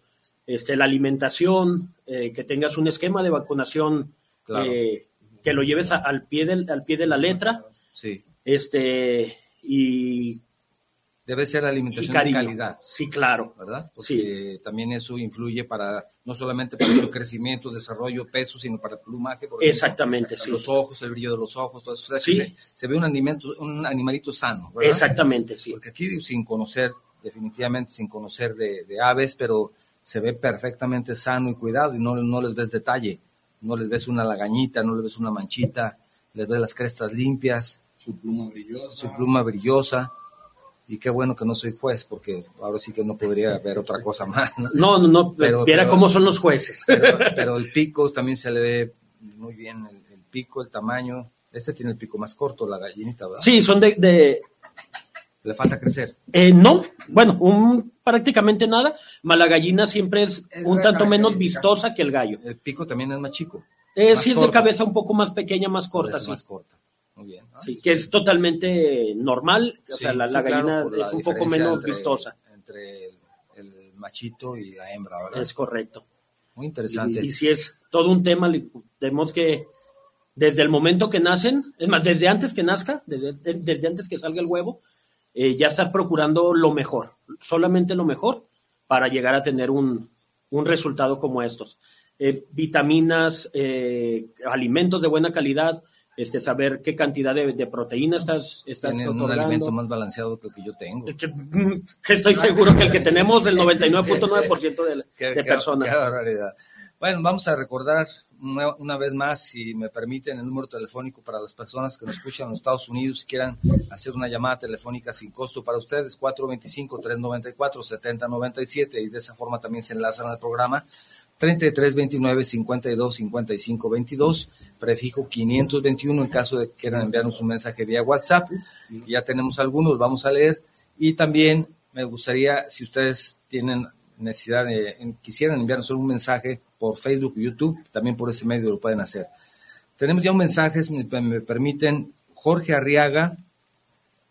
este, la alimentación, eh, que tengas un esquema de vacunación Claro. eh, que lo lleves a- al, pie del, al pie de la letra sí este y, debe ser alimentación de calidad Sí, claro. ¿verdad? Porque también eso influye para, no solamente para su crecimiento, desarrollo, peso, sino para el plumaje. por ejemplo. Exactamente, sí. Los ojos, el brillo de los ojos, todo eso. O sea, Sí. se, se ve un, alimento, un animalito sano, ¿verdad? Exactamente, sí. Porque aquí sin conocer, definitivamente sin conocer de, de aves, pero se ve perfectamente sano y cuidado y no, no les ves detalle. No les ves una lagañita, no les ves una manchita, les ves las crestas limpias, Su pluma brillosa. su pluma brillosa. Y qué bueno que no soy juez, porque ahora sí que no podría ver otra cosa más. ¿no? No, no, Pero- viera pero- cómo son los jueces. Pero, pero el pico también se le ve muy bien, el, el pico, el tamaño. Este tiene el pico más corto, la gallinita, ¿verdad? Sí, son de, de Le falta crecer. eh, no, bueno, un, prácticamente nada, mas la gallina siempre es, Es un tanto menos vistosa que el gallo. El pico también es más chico. Eh, Más sí es de cabeza un poco más pequeña, más por corta, sí. más corta. Muy bien. Sí, que es totalmente normal, o sí, sea, la, sí, la claro, gallina es un poco menos entre- vistosa, Entre el, el machito y la hembra, ¿verdad? es correcto. Muy interesante. Y, y si es todo un tema, tenemos que, desde el momento que nacen, es más, desde antes que nazca, desde, de- desde antes que salga el huevo, eh, ya estar procurando lo mejor, solamente lo mejor, para llegar a tener un, un resultado como estos. Eh, vitaminas, eh, alimentos de buena calidad, este, saber qué cantidad de, de proteína estás, estás Tienen un otorgando. alimento más balanceado que el que yo tengo. Que, que estoy seguro que el que tenemos, el 99.9% de, Qué- de qué- personas. qué barbaridad. Bueno, vamos a recordar una, vez más, si me permiten, el número telefónico para las personas que nos escuchan en los Estados Unidos y quieran hacer una llamada telefónica sin costo para ustedes, 425-394-7097 y de esa forma también se enlazan al programa. 33 29 52 55 22, prefijo 521 en caso de que quieran enviarnos un mensaje vía WhatsApp. Ya tenemos algunos, vamos a leer. Y también me gustaría, si ustedes tienen necesidad de, quisieran enviarnos un mensaje por Facebook y YouTube, también por ese medio lo pueden hacer. Tenemos ya un mensaje, si me, permiten, Jorge Arriaga,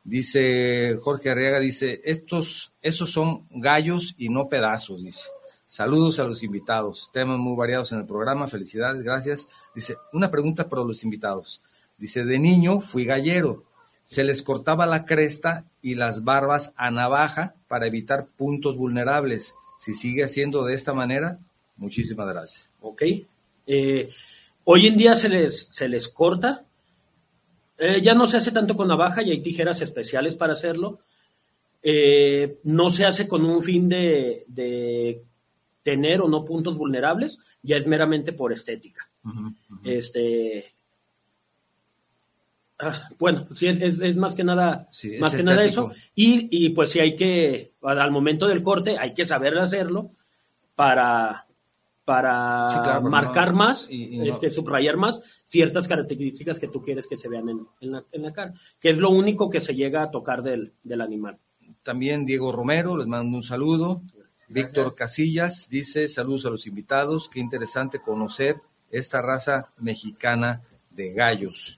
dice, Jorge Arriaga dice, estos, esos son gallos y no pedazos, dice. Saludos a los invitados, temas muy variados en el programa, felicidades, gracias. Dice, una pregunta para los invitados. Dice, de niño fui gallero, Se les cortaba la cresta y las barbas a navaja para evitar puntos vulnerables. Si sigue haciendo de esta manera, muchísimas gracias. ¿Ok? Eh, hoy en día se les, se les corta. Eh, ya no se hace tanto con navaja y hay tijeras especiales para hacerlo. Eh, no se hace con un fin de, de tener o no puntos vulnerables, ya es meramente por estética. Este, ah, bueno, sí, es, es, es, más que nada, Sí, es más que nada eso. Y, y pues sí hay que, al momento del corte, hay que saber hacerlo para, para Sí, claro, pero marcar no- más, y- y no- este, subrayar más ciertas características que tú quieres que se vean en, en la, en la cara, que es lo único que se llega a tocar del, del animal. También Diego Romero, les mando un saludo. Víctor Casillas dice, saludos a los invitados, qué interesante conocer esta raza mexicana de gallos.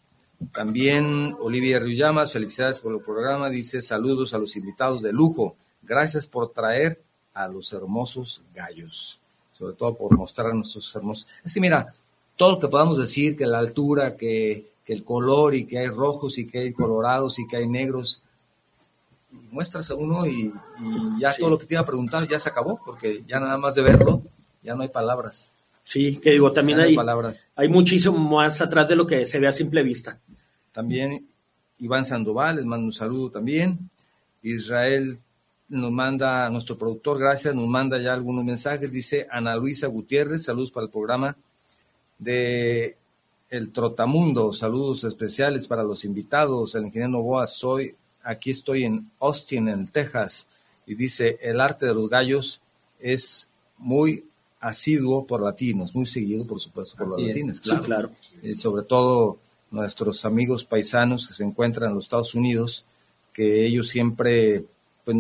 También Olivia Riullamas, felicidades por el programa, dice, saludos a los invitados de lujo, gracias por traer a los hermosos gallos, sobre todo por mostrarnos esos hermosos. Que mira, todo lo que podamos decir, que la altura, que, que el color y que hay rojos y que hay colorados y que hay negros, muestras a uno y, y ya Sí. todo lo que te iba a preguntar ya se acabó, porque ya nada más de verlo, ya no hay palabras. Sí, que digo, también Ya hay, palabras. hay muchísimo más atrás de lo que se ve a simple vista. También Iván Sandoval, les mando un saludo también. Israel nos manda, nuestro productor, gracias, nos manda ya algunos mensajes. Dice Ana Luisa Gutiérrez, saludos para el programa de El Trotamundo, saludos especiales para los invitados. El ingeniero Novoa, soy, aquí estoy en Austin, en Texas. Y dice, el arte de los gallos es muy asiduo por latinos, muy seguido, por supuesto, por Así los es. latinos. Sí, claro. y sobre todo nuestros amigos paisanos que se encuentran en los Estados Unidos, que ellos siempre pues,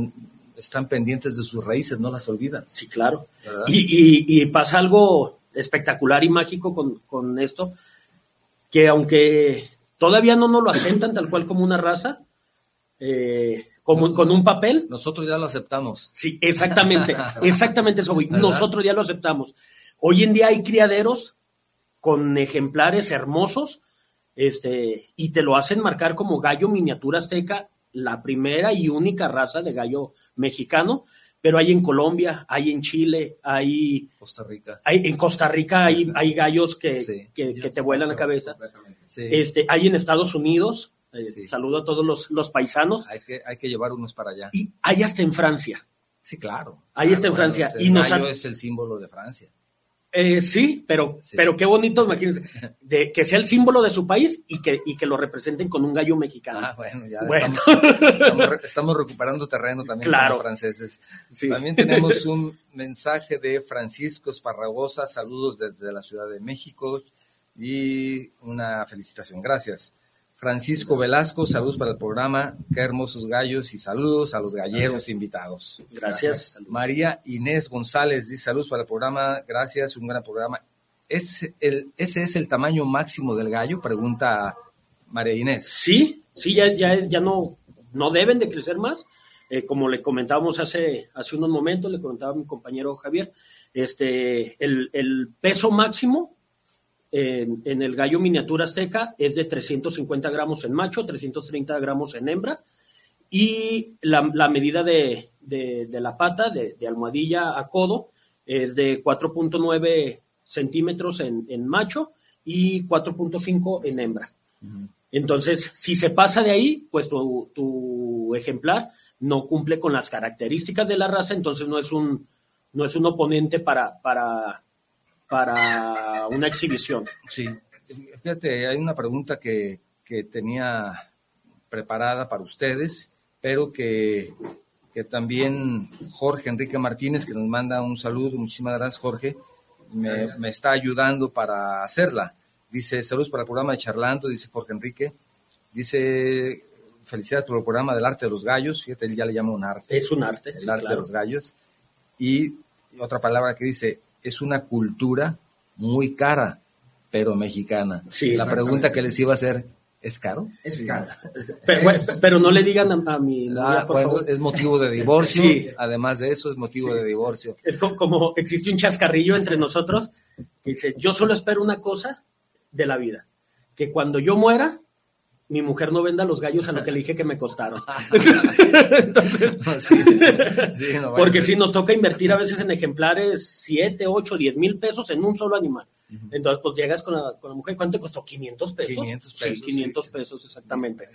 están pendientes de sus raíces, no las olvidan. Sí, claro. Y, y- y pasa algo espectacular y mágico con, con esto, que aunque todavía no nos lo aceptan tal cual como una raza, eh, como con un papel, Nosotros ya lo aceptamos. sí, exactamente, exactamente eso. ¿Verdad? nosotros ya lo aceptamos. Hoy en día hay criaderos con ejemplares hermosos, este, y te lo hacen marcar como gallo miniatura azteca, la primera y única raza de gallo mexicano, pero hay en Colombia, hay en Chile, hay Costa Rica. hay, en Costa Rica hay, hay gallos que, Sí. que, que te vuelan la cabeza. Sí. Este, hay en Estados Unidos. eh, Sí. Saludo a todos los, los paisanos. Hay que, hay que llevar unos para allá. Y hay hasta en Francia. Sí, claro. Ahí Claro, está en Francia. es- Y el nos gallo han- es el símbolo de Francia. Eh, sí, pero, Sí. pero qué bonito, imagínense, de que sea el símbolo de su país y que, y que lo representen con un gallo mexicano. Ah, bueno, ya Bueno. Estamos, estamos re- estamos recuperando terreno también Claro. como franceses. Sí. También tenemos un mensaje de Francisco Esparragosa, saludos desde la Ciudad de México y una felicitación. Gracias. Francisco Velasco, saludos para el programa, qué hermosos gallos y saludos a los galleros invitados. Gracias. María Inés González dice saludos para el programa, gracias, un gran programa. ¿Es el, ¿Ese es el tamaño máximo del gallo? Pregunta María Inés. Sí, sí, ya, ya, es, ya no, no deben de crecer más. Eh, como le comentábamos hace, hace unos momentos, le comentaba a mi compañero Javier, este, el, el peso máximo en, en el gallo miniatura azteca es de 350 gramos en macho, 330 gramos en hembra, y la, la medida de, de- de la pata, de, de almohadilla a codo, es de 4.9 centímetros en, en macho y 4.5 en hembra. Entonces, si se pasa de ahí, pues tu, tu ejemplar no cumple con las características de la raza, entonces no es un, no es un oponente para, para, para una exhibición. Sí, fíjate, hay una pregunta que, que tenía preparada para ustedes, pero que, que también Jorge Enrique Martínez, que nos manda un saludo, muchísimas gracias Jorge, me, me está ayudando para hacerla. Dice, saludos para el programa de Charlando, dice Jorge Enrique. Dice, felicidades por el programa del arte de los gallos, fíjate, él ya le llama un arte Es un arte. el sí, arte de los gallos. Y otra palabra que dice, es una cultura muy cara, pero mexicana. Sí, La pregunta que les iba a hacer, ¿es caro? Es caro. Pero, Es- pero no le digan a, a mi novia, Ah, por bueno, favor. es motivo de divorcio. Sí. Además de eso, es motivo de divorcio. Es co- como existe un chascarrillo entre nosotros que dice, yo solo espero una cosa de la vida, que cuando yo muera, mi mujer no venda los gallos a lo que le dije que me costaron. Entonces, sí, sí, no porque si nos toca invertir a veces en ejemplares 7, 8, 10 mil pesos en un solo animal. Entonces, pues llegas con la, con la mujer, ¿cuánto te costó? ¿500 pesos? 500 pesos. Sí, 500 pesos, exactamente.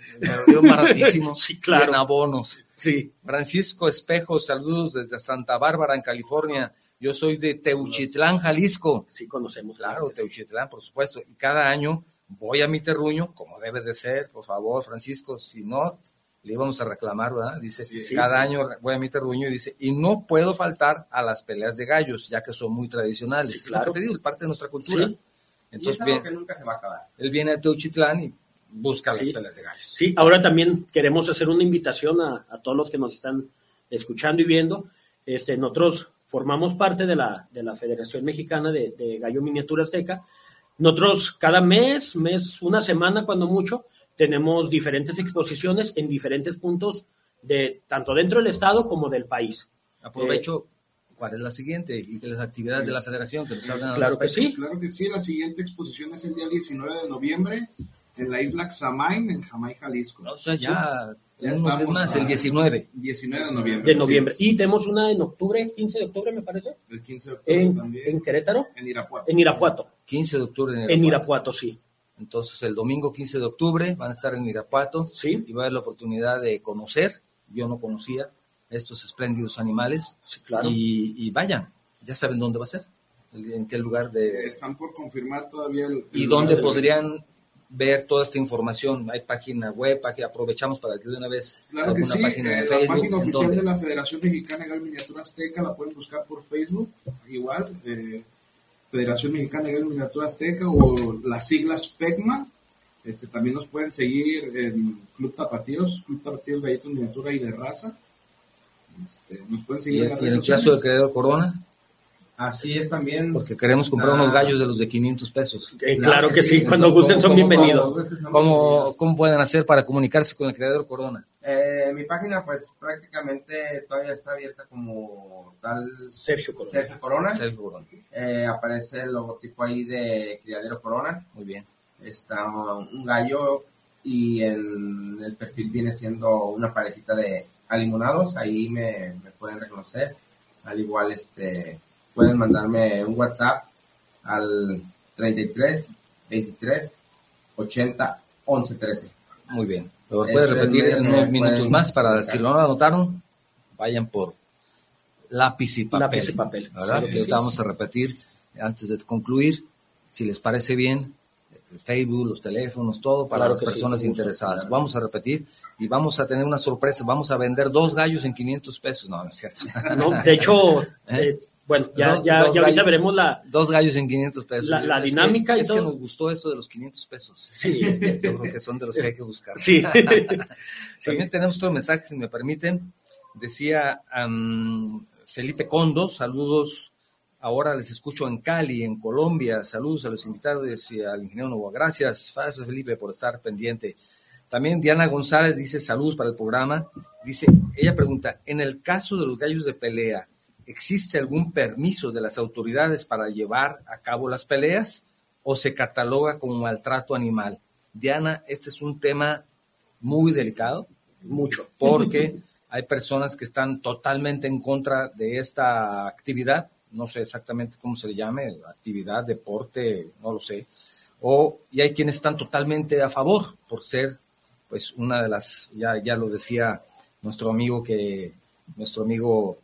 baratísimo. sí, claro. En abonos. Sí. Francisco Espejo, saludos desde Santa Bárbara, en California. Yo soy de Teuchitlán, Jalisco. Sí, conocemos. Claro, Teuchitlán, por supuesto. Y cada año voy a mi terruño, como debe de ser, por favor, Francisco, si no, le íbamos a reclamar, ¿verdad? Dice, cada año voy a mi terruño y dice, y no puedo faltar a las peleas de gallos, ya que son muy tradicionales. Sí, claro. te digo, parte de nuestra cultura. Entonces, y es que nunca se va a acabar. Él viene a Teuchitlán y busca las peleas de gallos. Sí, ahora también queremos hacer una invitación a, todos los que nos están escuchando y viendo. Este, nosotros formamos parte de la, de la Federación Mexicana de, de Gallo Miniatura Azteca. Nosotros cada mes, mes, una semana cuando mucho, tenemos diferentes exposiciones en diferentes puntos de tanto dentro del estado como del país. Aprovecho, ¿cuál es la siguiente? Y de las actividades de la federación que nos hablan Claro que sí. Claro que sí, la siguiente exposición es el día 19 de noviembre en la isla Xamain, en Jamay, Jalisco. O sea, ya, ya estamos más, el 19. 19 de noviembre. De noviembre. Y tenemos una en octubre, 15 de octubre me parece. El 15 de octubre en, también. ¿En Querétaro? En Irapuato. En Irapuato. 15 de octubre en Irapuato. En Irapuato, sí. Entonces, el domingo 15 de octubre van a estar en Irapuato sí. y va a haber la oportunidad de conocer, yo no conocía estos espléndidos animales, sí, claro. y, y, vayan, ya saben dónde va a ser, en qué lugar de... Están por confirmar todavía el... ¿Y dónde podrían ver toda esta información? Hay página web, página, aprovechamos para que de una vez claro alguna que sí, página de eh, Facebook. La página oficial de la Federación Mexicana de Miniatura Azteca la pueden buscar por Facebook, igual, eh, Federación Mexicana de Miniatura Azteca o las siglas FECMA. Este, también nos pueden seguir en Club Tapatíos, Club Tapatíos Galletas Miniatura y de Raza. Este, nos pueden seguir ¿Y, en las y en el caso de. Creador Corona? Así es también. Porque queremos comprar Ah. unos gallos de los de 500 pesos. Eh, claro que sí, cuando gusten son ¿Cómo- bienvenidos. ¿Cómo, cómo, cómo pueden hacer para comunicarse con el Creador Corona? Eh, mi página pues prácticamente todavía está abierta como tal Sergio Corona. Sergio Corona. Sergio Corona. Eh, aparece el logotipo ahí de Criadero Corona. Muy bien. Está un gallo y en el perfil viene siendo una parejita de alimonados. Ahí me, me pueden reconocer. Al igual este pueden mandarme un WhatsApp al 33 23 80 11 13. Muy bien. ¿Lo puedes repetir en unos minutos más para, si no lo anotaron, vayan por lápiz y papel. Lápiz y papel. ¿Verdad? Sí, Que sí, vamos sí. a repetir antes de concluir, si les parece bien, el Facebook, los teléfonos, todo para Claro las sí, personas gusto, interesadas. claro. Vamos a repetir y vamos a tener una sorpresa. Vamos a vender dos gallos en 500 pesos. No, no es cierto. No, de hecho, eh, bueno, ya, Dos- ya, dos ya ahorita veremos la... Dos gallos en 500 pesos. La- la Es que- dinámica y es que nos gustó eso de los 500 pesos. Sí, Yo creo que son de los que hay que buscar. sí. También tenemos otro mensaje, si me permiten. Decía am, Felipe Condo, saludos. Ahora les escucho en Cali, en Colombia. Saludos a los invitados y al ingeniero Novoa. Gracias, gracias Felipe por estar pendiente. También Diana González dice saludos para el programa. Dice, ella pregunta, en el caso de los gallos de pelea, ¿existe algún permiso de las autoridades para llevar a cabo las peleas o se cataloga como maltrato animal? Diana, este es un tema muy delicado Mucho. porque hay personas que están totalmente en contra de esta actividad, no sé exactamente cómo se le llame, actividad, deporte, no lo sé, o y hay quienes están totalmente a favor por ser, pues una de las, ya, ya lo decía nuestro amigo que, nuestro amigo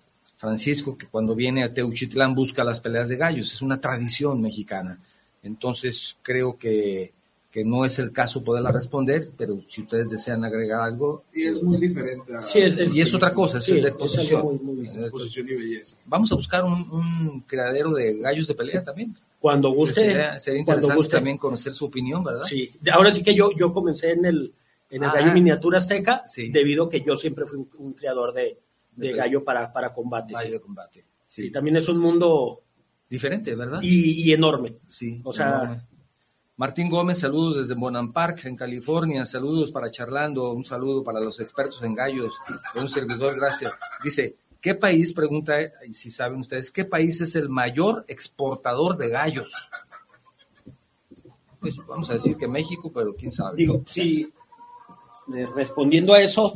Francisco, que cuando viene a Teuchitlán busca las peleas de gallos, es una tradición mexicana. Entonces creo que, que no es el caso poderla responder, pero si ustedes desean agregar algo, Y es muy diferente a Sí, es- es- y es otra cosa, es Sí, de es posición. algo muy- muy- Entonces, posición y belleza. Vamos a buscar un, un criadero de gallos de pelea también. Cuando guste, sería, sería cuando interesante guste. también conocer su opinión, ¿verdad? Sí, ahora sí que yo, yo comencé en el, en el Ah. gallo miniatura azteca, Sí. debido a que yo siempre fui un, un criador de, de De- gallo para, para combate. Gallo sí. de combate. Sí. Sí, también es un mundo Diferente, ¿verdad? y, y enorme. Sí. o sea- enorme. Martín Gómez, saludos desde Bonham Park, en California. Saludos para Charlando. Un saludo para los expertos en gallos. De un servidor, gracias. Dice, ¿qué país, pregunta, y si saben ustedes, qué país es el mayor exportador de gallos? Pues vamos a decir que México, pero quién sabe. Digo, eh, respondiendo a eso,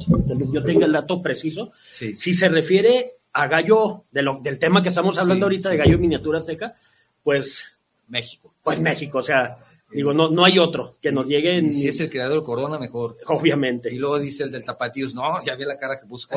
yo tenga el dato preciso, Sí. si se refiere a gallo, de lo, del tema que estamos hablando Sí, ahorita, sí. de gallo miniatura seca, pues, México. pues México, o sea, digo, no, no hay otro que nos llegue, ni- si es el creador Corona, mejor. obviamente. Y luego dice el del Tapatíos, no, ya vi la cara que puso.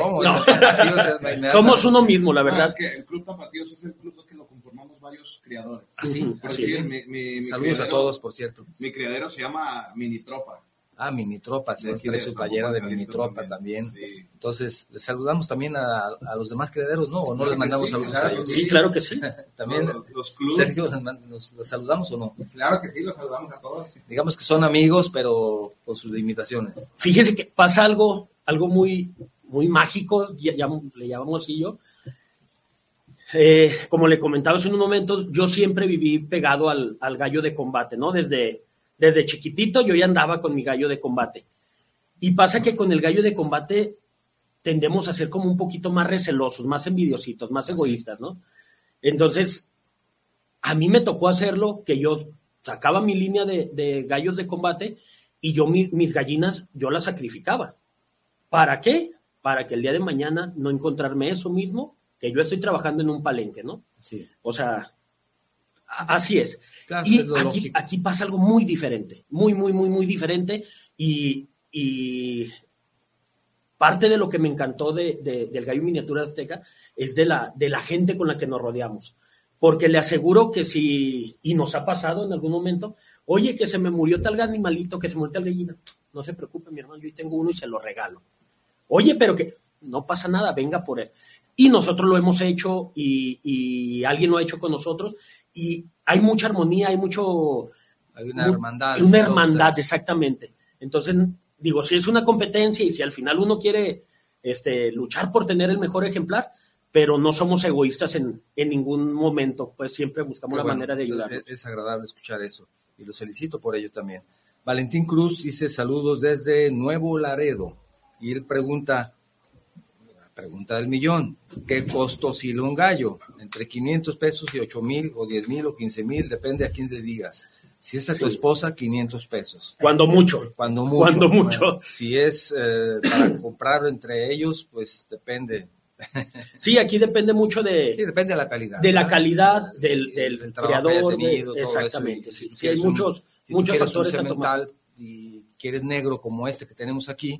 Somos uno mismo, la Ah, verdad. es que el Club Tapatíos es el club que lo conformamos varios criadores. Así, Por así. decir, mi, mi- mi Saludos a criadero- todos, por cierto. Mi criadero se llama Mini Tropa. Ah, Mini Tropa, se De aquí trae su playera de Jalisco Mini Tropa también. Sí. Entonces, les saludamos también a, a los demás criaderos, ¿no? ¿O no Claro les mandamos sí, saludos claro a ellos? Sí, claro que sí. También, Los, los clubes. Sergio, ¿los, los- los saludamos o no? Claro que sí, los saludamos a todos. Digamos que son amigos, pero con sus limitaciones. Fíjense que pasa algo, algo muy, muy mágico, ya, ya le llamamos así yo. Eh, como le comentaba hace un momento, yo siempre viví pegado al, al gallo de combate, ¿no? Desde, desde chiquitito yo ya andaba con mi gallo de combate. Y pasa que con el gallo de combate tendemos a ser como un poquito más recelosos, más envidiositos, más egoístas, ¿no? Entonces, a mí me tocó hacerlo, que yo sacaba mi línea de, de gallos de combate y yo mi- mis gallinas, yo las sacrificaba. ¿Para qué? Para que el día de mañana no encontrarme eso mismo, que yo estoy trabajando en un palenque, ¿no? Sí. O sea, así es. Claro, y es aquí, pasa algo muy diferente, muy, muy, muy, muy diferente. Y, y parte de lo que me encantó de, de- del gallo miniatura azteca es de la, de la gente con la que nos rodeamos. Porque le aseguro que si, y nos ha pasado en algún momento, oye, que se me murió tal animalito, que se murió tal gallina, no se preocupe, mi hermano, yo tengo uno y se lo regalo. Oye, pero que no pasa nada, venga por él. Y nosotros lo hemos hecho y, y alguien lo ha hecho con nosotros y hay mucha armonía, hay mucho... Hay una hermandad. Una hermandad, exactamente. Entonces, digo, si es una competencia y si al final uno quiere este, luchar por tener el mejor ejemplar, pero no somos egoístas en, en ningún momento, pues siempre buscamos la bueno, manera de ayudar. Es, es agradable escuchar eso y los felicito por ello también. Valentín Cruz dice saludos desde Nuevo Laredo y él pregunta, pregunta del millón, ¿qué costo oscila un gallo? Entre 500 pesos y 8 mil o 10 mil o 15 mil, depende a quién le digas. Si es a tu Sí. esposa, 500 pesos. Cuando mucho. Cuando mucho. Cuando mucho. Si es eh, para comprar entre ellos, pues depende. Sí, aquí depende mucho Sí, de, depende de la calidad. de la calidad del, del creador. tenido, exactamente, sí. si Sí, hay un- muchos, Si muchos factores un semental y quieres negro como este que tenemos aquí,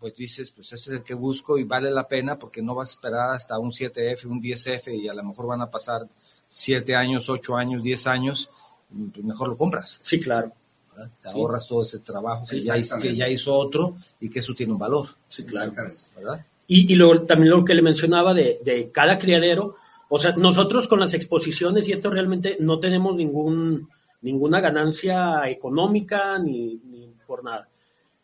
pues dices, pues ese es el que busco y vale la pena porque no vas a esperar hasta un 7F, un 10F y a lo mejor van a pasar 7 años, 8 años, 10 años, pues mejor lo compras. Sí, claro. ¿verdad? Te Sí. ahorras todo ese trabajo que, Sí, ya, hizo- exactamente. que ya hizo otro y que eso tiene un valor, Sí, claro. Y, y luego también lo que le mencionaba de, de cada criadero, o sea, nosotros con las exposiciones y esto realmente no tenemos ningún, ninguna ganancia económica ni, ni por nada.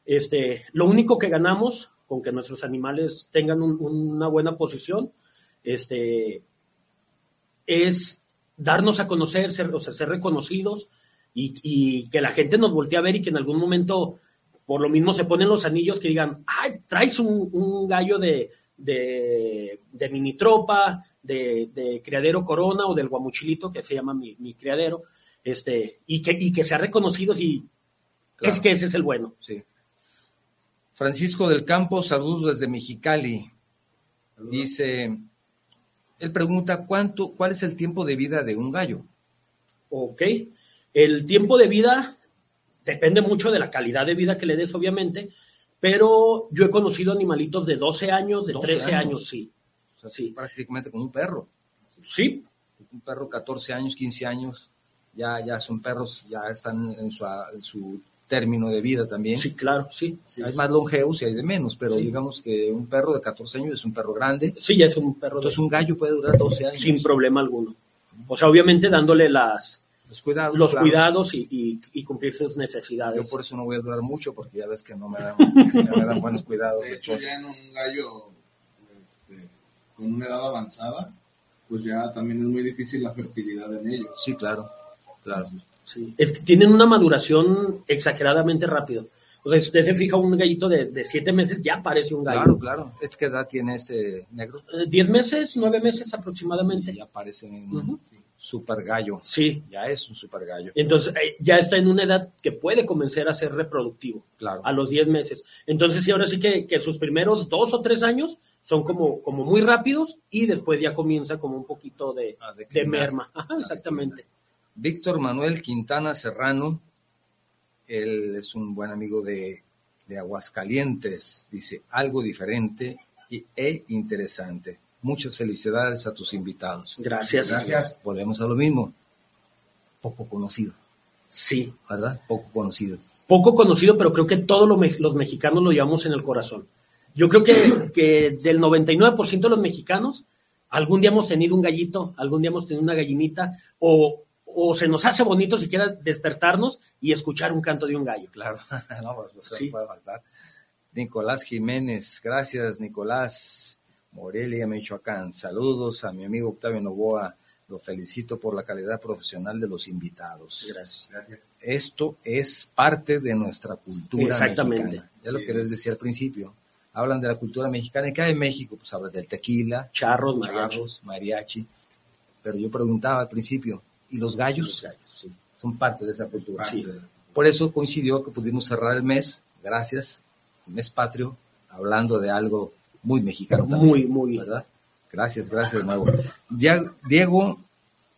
Este, lo único que ganamos con que nuestros animales tengan un- una buena posición, este, es darnos a conocer, ser, o sea, ser reconocidos y, y que la gente nos voltee a ver y que en algún momento por lo mismo se ponen los anillos que digan, ay, traes un, un gallo de, de, de mini tropa, de, de criadero corona o del guamuchilito, que se llama mi, mi criadero, este, y que, y que sea reconocido y Claro. es que ese es el bueno. Sí. Francisco del Campo, saludos desde Mexicali. Dice, él pregunta, ¿cuánto, ¿cuál es el tiempo de vida de un gallo? Ok. El tiempo de vida depende mucho de la calidad de vida que le des, obviamente, pero yo he conocido animalitos de 12 años, de 12 13 años, años. sí. O sea, Sí. prácticamente como un perro. Sí, Un perro 14 años, 15 años, ya, ya son perros, ya están en su, en su término de vida también. sí, claro, sí. hay más longevos y hay de menos, pero Sí. digamos que un perro de 14 años es un perro grande. Sí, ya es un perro de- Entonces un gallo puede durar 12 años. sin problema alguno. O sea, obviamente dándole las, Los cuidados. los claro. cuidados y, y- y cumplir sus necesidades. Yo por eso no voy a durar mucho, porque ya ves que no me dan, no me dan buenos cuidados. De hecho, ya en un gallo este, con una edad avanzada, pues ya también es muy difícil la fertilidad en ellos. Sí, claro, claro. Sí. Es que tienen una maduración exageradamente rápido. O sea, si usted se fija un gallito de, de siete meses, ya parece un gallo. Claro, claro. ¿Es qué edad tiene este negro? Eh, Diez meses, nueve meses aproximadamente. Ya parece un super gallo. Sí. Ya es un super gallo. Entonces, eh, ya está en una edad que puede comenzar a ser reproductivo. Claro. a los 10 meses. Entonces, sí, ahora sí que, que sus primeros dos o tres años son como, como muy rápidos y después ya comienza como un poquito de, de merma. Ajá, exactamente. Víctor Manuel Quintana Serrano, él es un buen amigo de, de Aguascalientes, dice algo diferente y, e interesante. Muchas felicidades a tus invitados. Gracias. Gracias. Volvemos a lo mismo. Poco conocido, Sí, ¿verdad? Poco conocido. poco conocido, pero creo que todos los, me- los mexicanos lo llevamos en el corazón. Yo creo que, que del 99% de los mexicanos, algún día hemos tenido un gallito, algún día hemos tenido una gallinita, o, o se nos hace bonito siquiera despertarnos y escuchar un canto de un gallo. Claro, no, pues, eso Sí. no puede faltar. Nicolás Jiménez, gracias Nicolás. Morelia, Michoacán. Saludos a mi amigo Octavio Novoa. Lo felicito por la calidad profesional de los invitados. Gracias. Gracias. Esto es parte de nuestra cultura Exactamente. mexicana. Es lo que les es. decía al principio. Hablan de la cultura mexicana. ¿Y qué hay en México? Pues hablan del tequila, Charros, mariachi. charros, mariachi. Pero yo preguntaba al principio, ¿y los gallos? Los gallos, sí. Son parte de esa cultura. Sí. Por eso coincidió que pudimos cerrar el mes, gracias, el mes patrio, hablando de algo muy mexicano también. Muy, muy. ¿verdad? Gracias, gracias de nuevo. Diego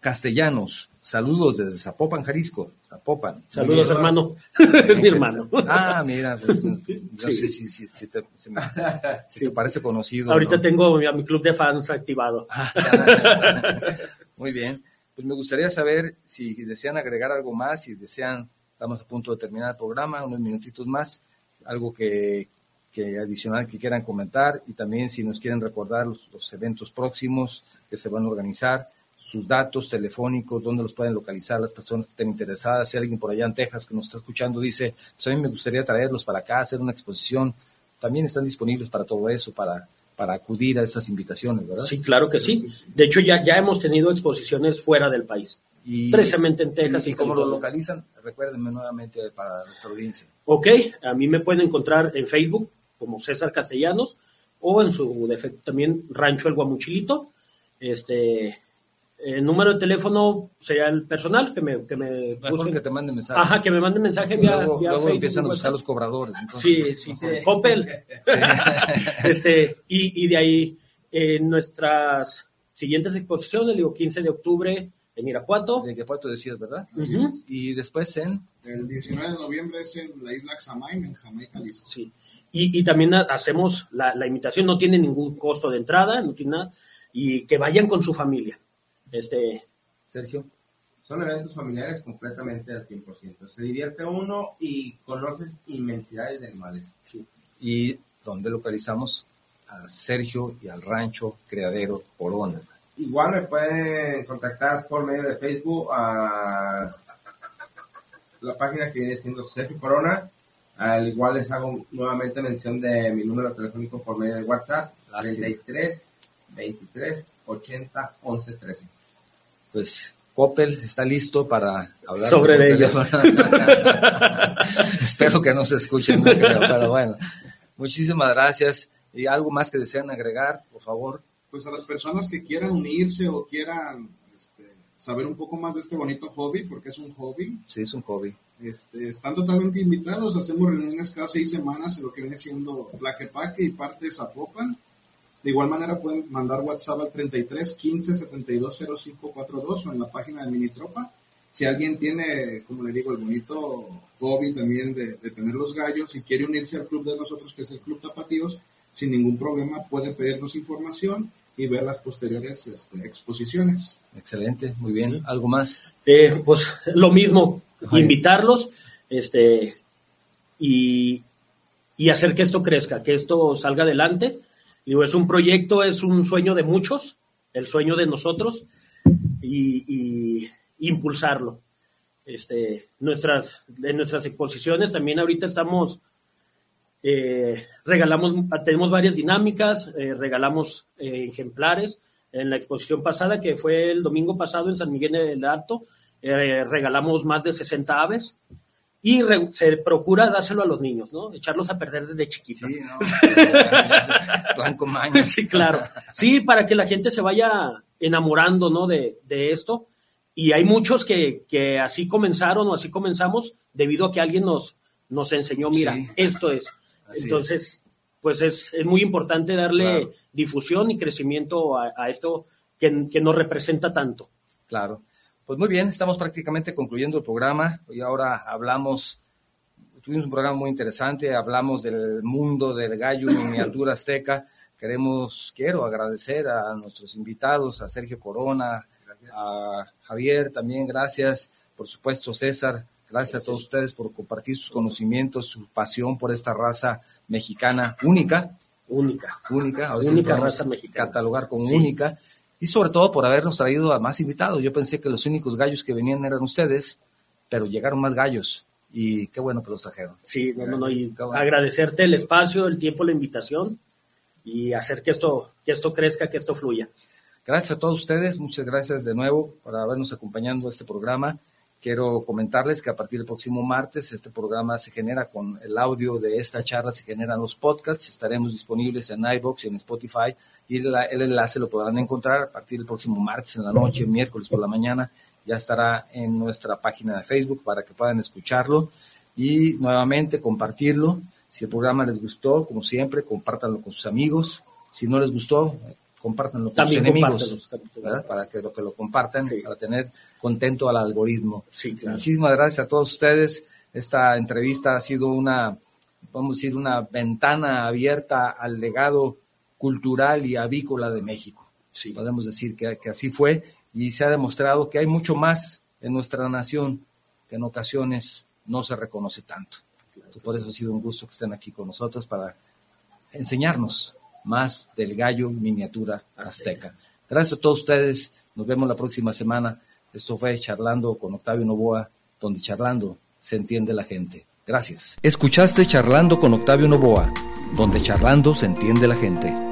Castellanos, saludos desde Zapopan, Jalisco. Zapopan. Saludos, hermano. es mi hermano. Ah, mira, pues, no Sí. sé si, si- si te, si me- si te parece conocido. Ahorita ¿no? tengo a mi club de fans activado. Muy bien. Pues me gustaría saber si desean agregar algo más, si desean, estamos a punto de terminar el programa, unos minutitos más, algo que, que adicional que quieran comentar y también si nos quieren recordar los, los eventos próximos que se van a organizar, sus datos telefónicos, dónde los pueden localizar las personas que estén interesadas. Si alguien por allá en Texas que nos está escuchando dice, pues a mí me gustaría traerlos para acá, hacer una exposición, también están disponibles para todo eso, para, para acudir a esas invitaciones, ¿verdad? Sí, claro que sí. De hecho, ya, ya hemos tenido exposiciones fuera del país. Y, Precisamente en Texas ¿Y, y cómo lo localizan? Recuérdenme nuevamente para nuestra audiencia. Ok, a mí me pueden encontrar en Facebook como César Castellanos o en su defecto también Rancho El Guamuchilito. Este, el número de teléfono sería el personal que me, que me busquen. que te manden mensaje. Ajá, que me manden mensaje vía, luego vía luego Facebook, empiezan a buscar los cobradores. entonces- Sí, sí, Sí. Coppel. este, y, y de ahí en nuestras siguientes exposiciones, digo 15 de octubre en Irapuato. De que tú decías, ¿verdad? Y después en... El 19 de noviembre es en la isla Xamain, en Jamaica, Jalisco. Sí. Y, y también ha- hacemos la, la invitación, no tiene ningún costo de entrada, no tiene nada, y que vayan con su familia. Este, Sergio. Son eventos familiares completamente al 100%. Se divierte uno y conoces inmensidades de animales. Y donde localizamos a Sergio y al rancho Criadero Corona. Igual me pueden contactar por medio de Facebook a la página que viene siendo Sergio Corona. Al igual les hago nuevamente mención de mi número telefónico por medio de WhatsApp. Sí. 33 23 80 11 13. Pues Coppel está listo para hablar Sobre por ellos. Espero que no se escuchen, pero bueno. Muchísimas gracias. ¿Y algo más que desean agregar, por favor? Pues a las personas que quieran unirse o quieran este, saber un poco más de este bonito hobby, porque es un hobby, Sí, es un hobby. este, están totalmente invitados. Hacemos reuniones cada seis semanas en lo que viene siendo Tlaquepaque y parte de Zapopan. De igual manera pueden mandar WhatsApp al 33 15 72 05 42 o en la página de Minitropa. Si alguien tiene, como le digo, el bonito hobby también de, de tener los gallos y quiere unirse al club de nosotros, que es el Club Tapatíos, sin ningún problema puede pedirnos información y ver las posteriores este, exposiciones. Excelente, muy bien. ¿Algo más? eh, pues lo mismo, invitarlos este, y, y hacer que esto crezca, que esto salga adelante. Digo, es un proyecto, es un sueño de muchos, el sueño de nosotros, y, impulsarlo. Este, nuestras, en nuestras exposiciones también ahorita estamos, eh, regalamos, tenemos varias dinámicas, eh, regalamos eh, ejemplares. En la exposición pasada, que fue el domingo pasado en San Miguel del Alto, eh, regalamos más de 60 aves. Y se procura dárselo a los niños, ¿no? Echarlos a perder desde chiquitos. Sí, no. Blanco Sí, claro. Sí, para que la gente se vaya enamorando, ¿no? De, de esto. Y hay muchos que, que, así comenzaron o así comenzamos debido a que alguien nos, nos enseñó, mira, esto es. Entonces, pues es, es, muy importante darle difusión y crecimiento a, a esto que, que nos representa tanto. Claro. Pues muy bien, estamos prácticamente concluyendo el programa y ahora hablamos, tuvimos un programa muy interesante, hablamos del mundo del gallo miniatura azteca. Queremos, quiero agradecer a nuestros invitados, a Sergio Corona, a Javier también, gracias, por supuesto César, gracias a todos ustedes por compartir sus conocimientos, su pasión por esta raza mexicana única. Única. Única, única raza mexicana. Catalogar como única y sobre todo por habernos traído a más invitados. Yo pensé que los únicos gallos que venían eran ustedes, pero llegaron más gallos y qué bueno que los trajeron. Sí, no, no, y agradecerte el espacio, el tiempo, la invitación y hacer que esto, que esto crezca, que esto fluya. Gracias a todos ustedes, muchas gracias de nuevo por habernos acompañado a este programa. Quiero comentarles que a partir del próximo martes este programa se genera con el audio de esta charla, se generan los podcasts, estaremos disponibles en iBox y en Spotify y el, enlace lo podrán encontrar a partir del próximo martes en la noche, miércoles por la mañana, ya estará en nuestra página de Facebook para que puedan escucharlo y nuevamente compartirlo. Si el programa les gustó, como siempre, compártanlo con sus amigos. Si no les gustó, compártanlo con sus enemigos, para que lo, que lo compartan, para tener contento al algoritmo. Muchísimas gracias a todos ustedes. Esta entrevista ha sido una, vamos a decir, una ventana abierta al legado cultural y avícola de México. Sí. Podemos decir que, así fue y se ha demostrado que hay mucho más en nuestra nación que en ocasiones no se reconoce tanto. por eso ha sido un gusto que estén aquí con nosotros para enseñarnos más del gallo miniatura azteca. Gracias a todos ustedes. Nos vemos la próxima semana. Esto fue Charlando con Octavio Novoa, donde charlando se entiende la gente. Gracias. Escuchaste Charlando con Octavio Novoa, donde charlando se entiende la gente.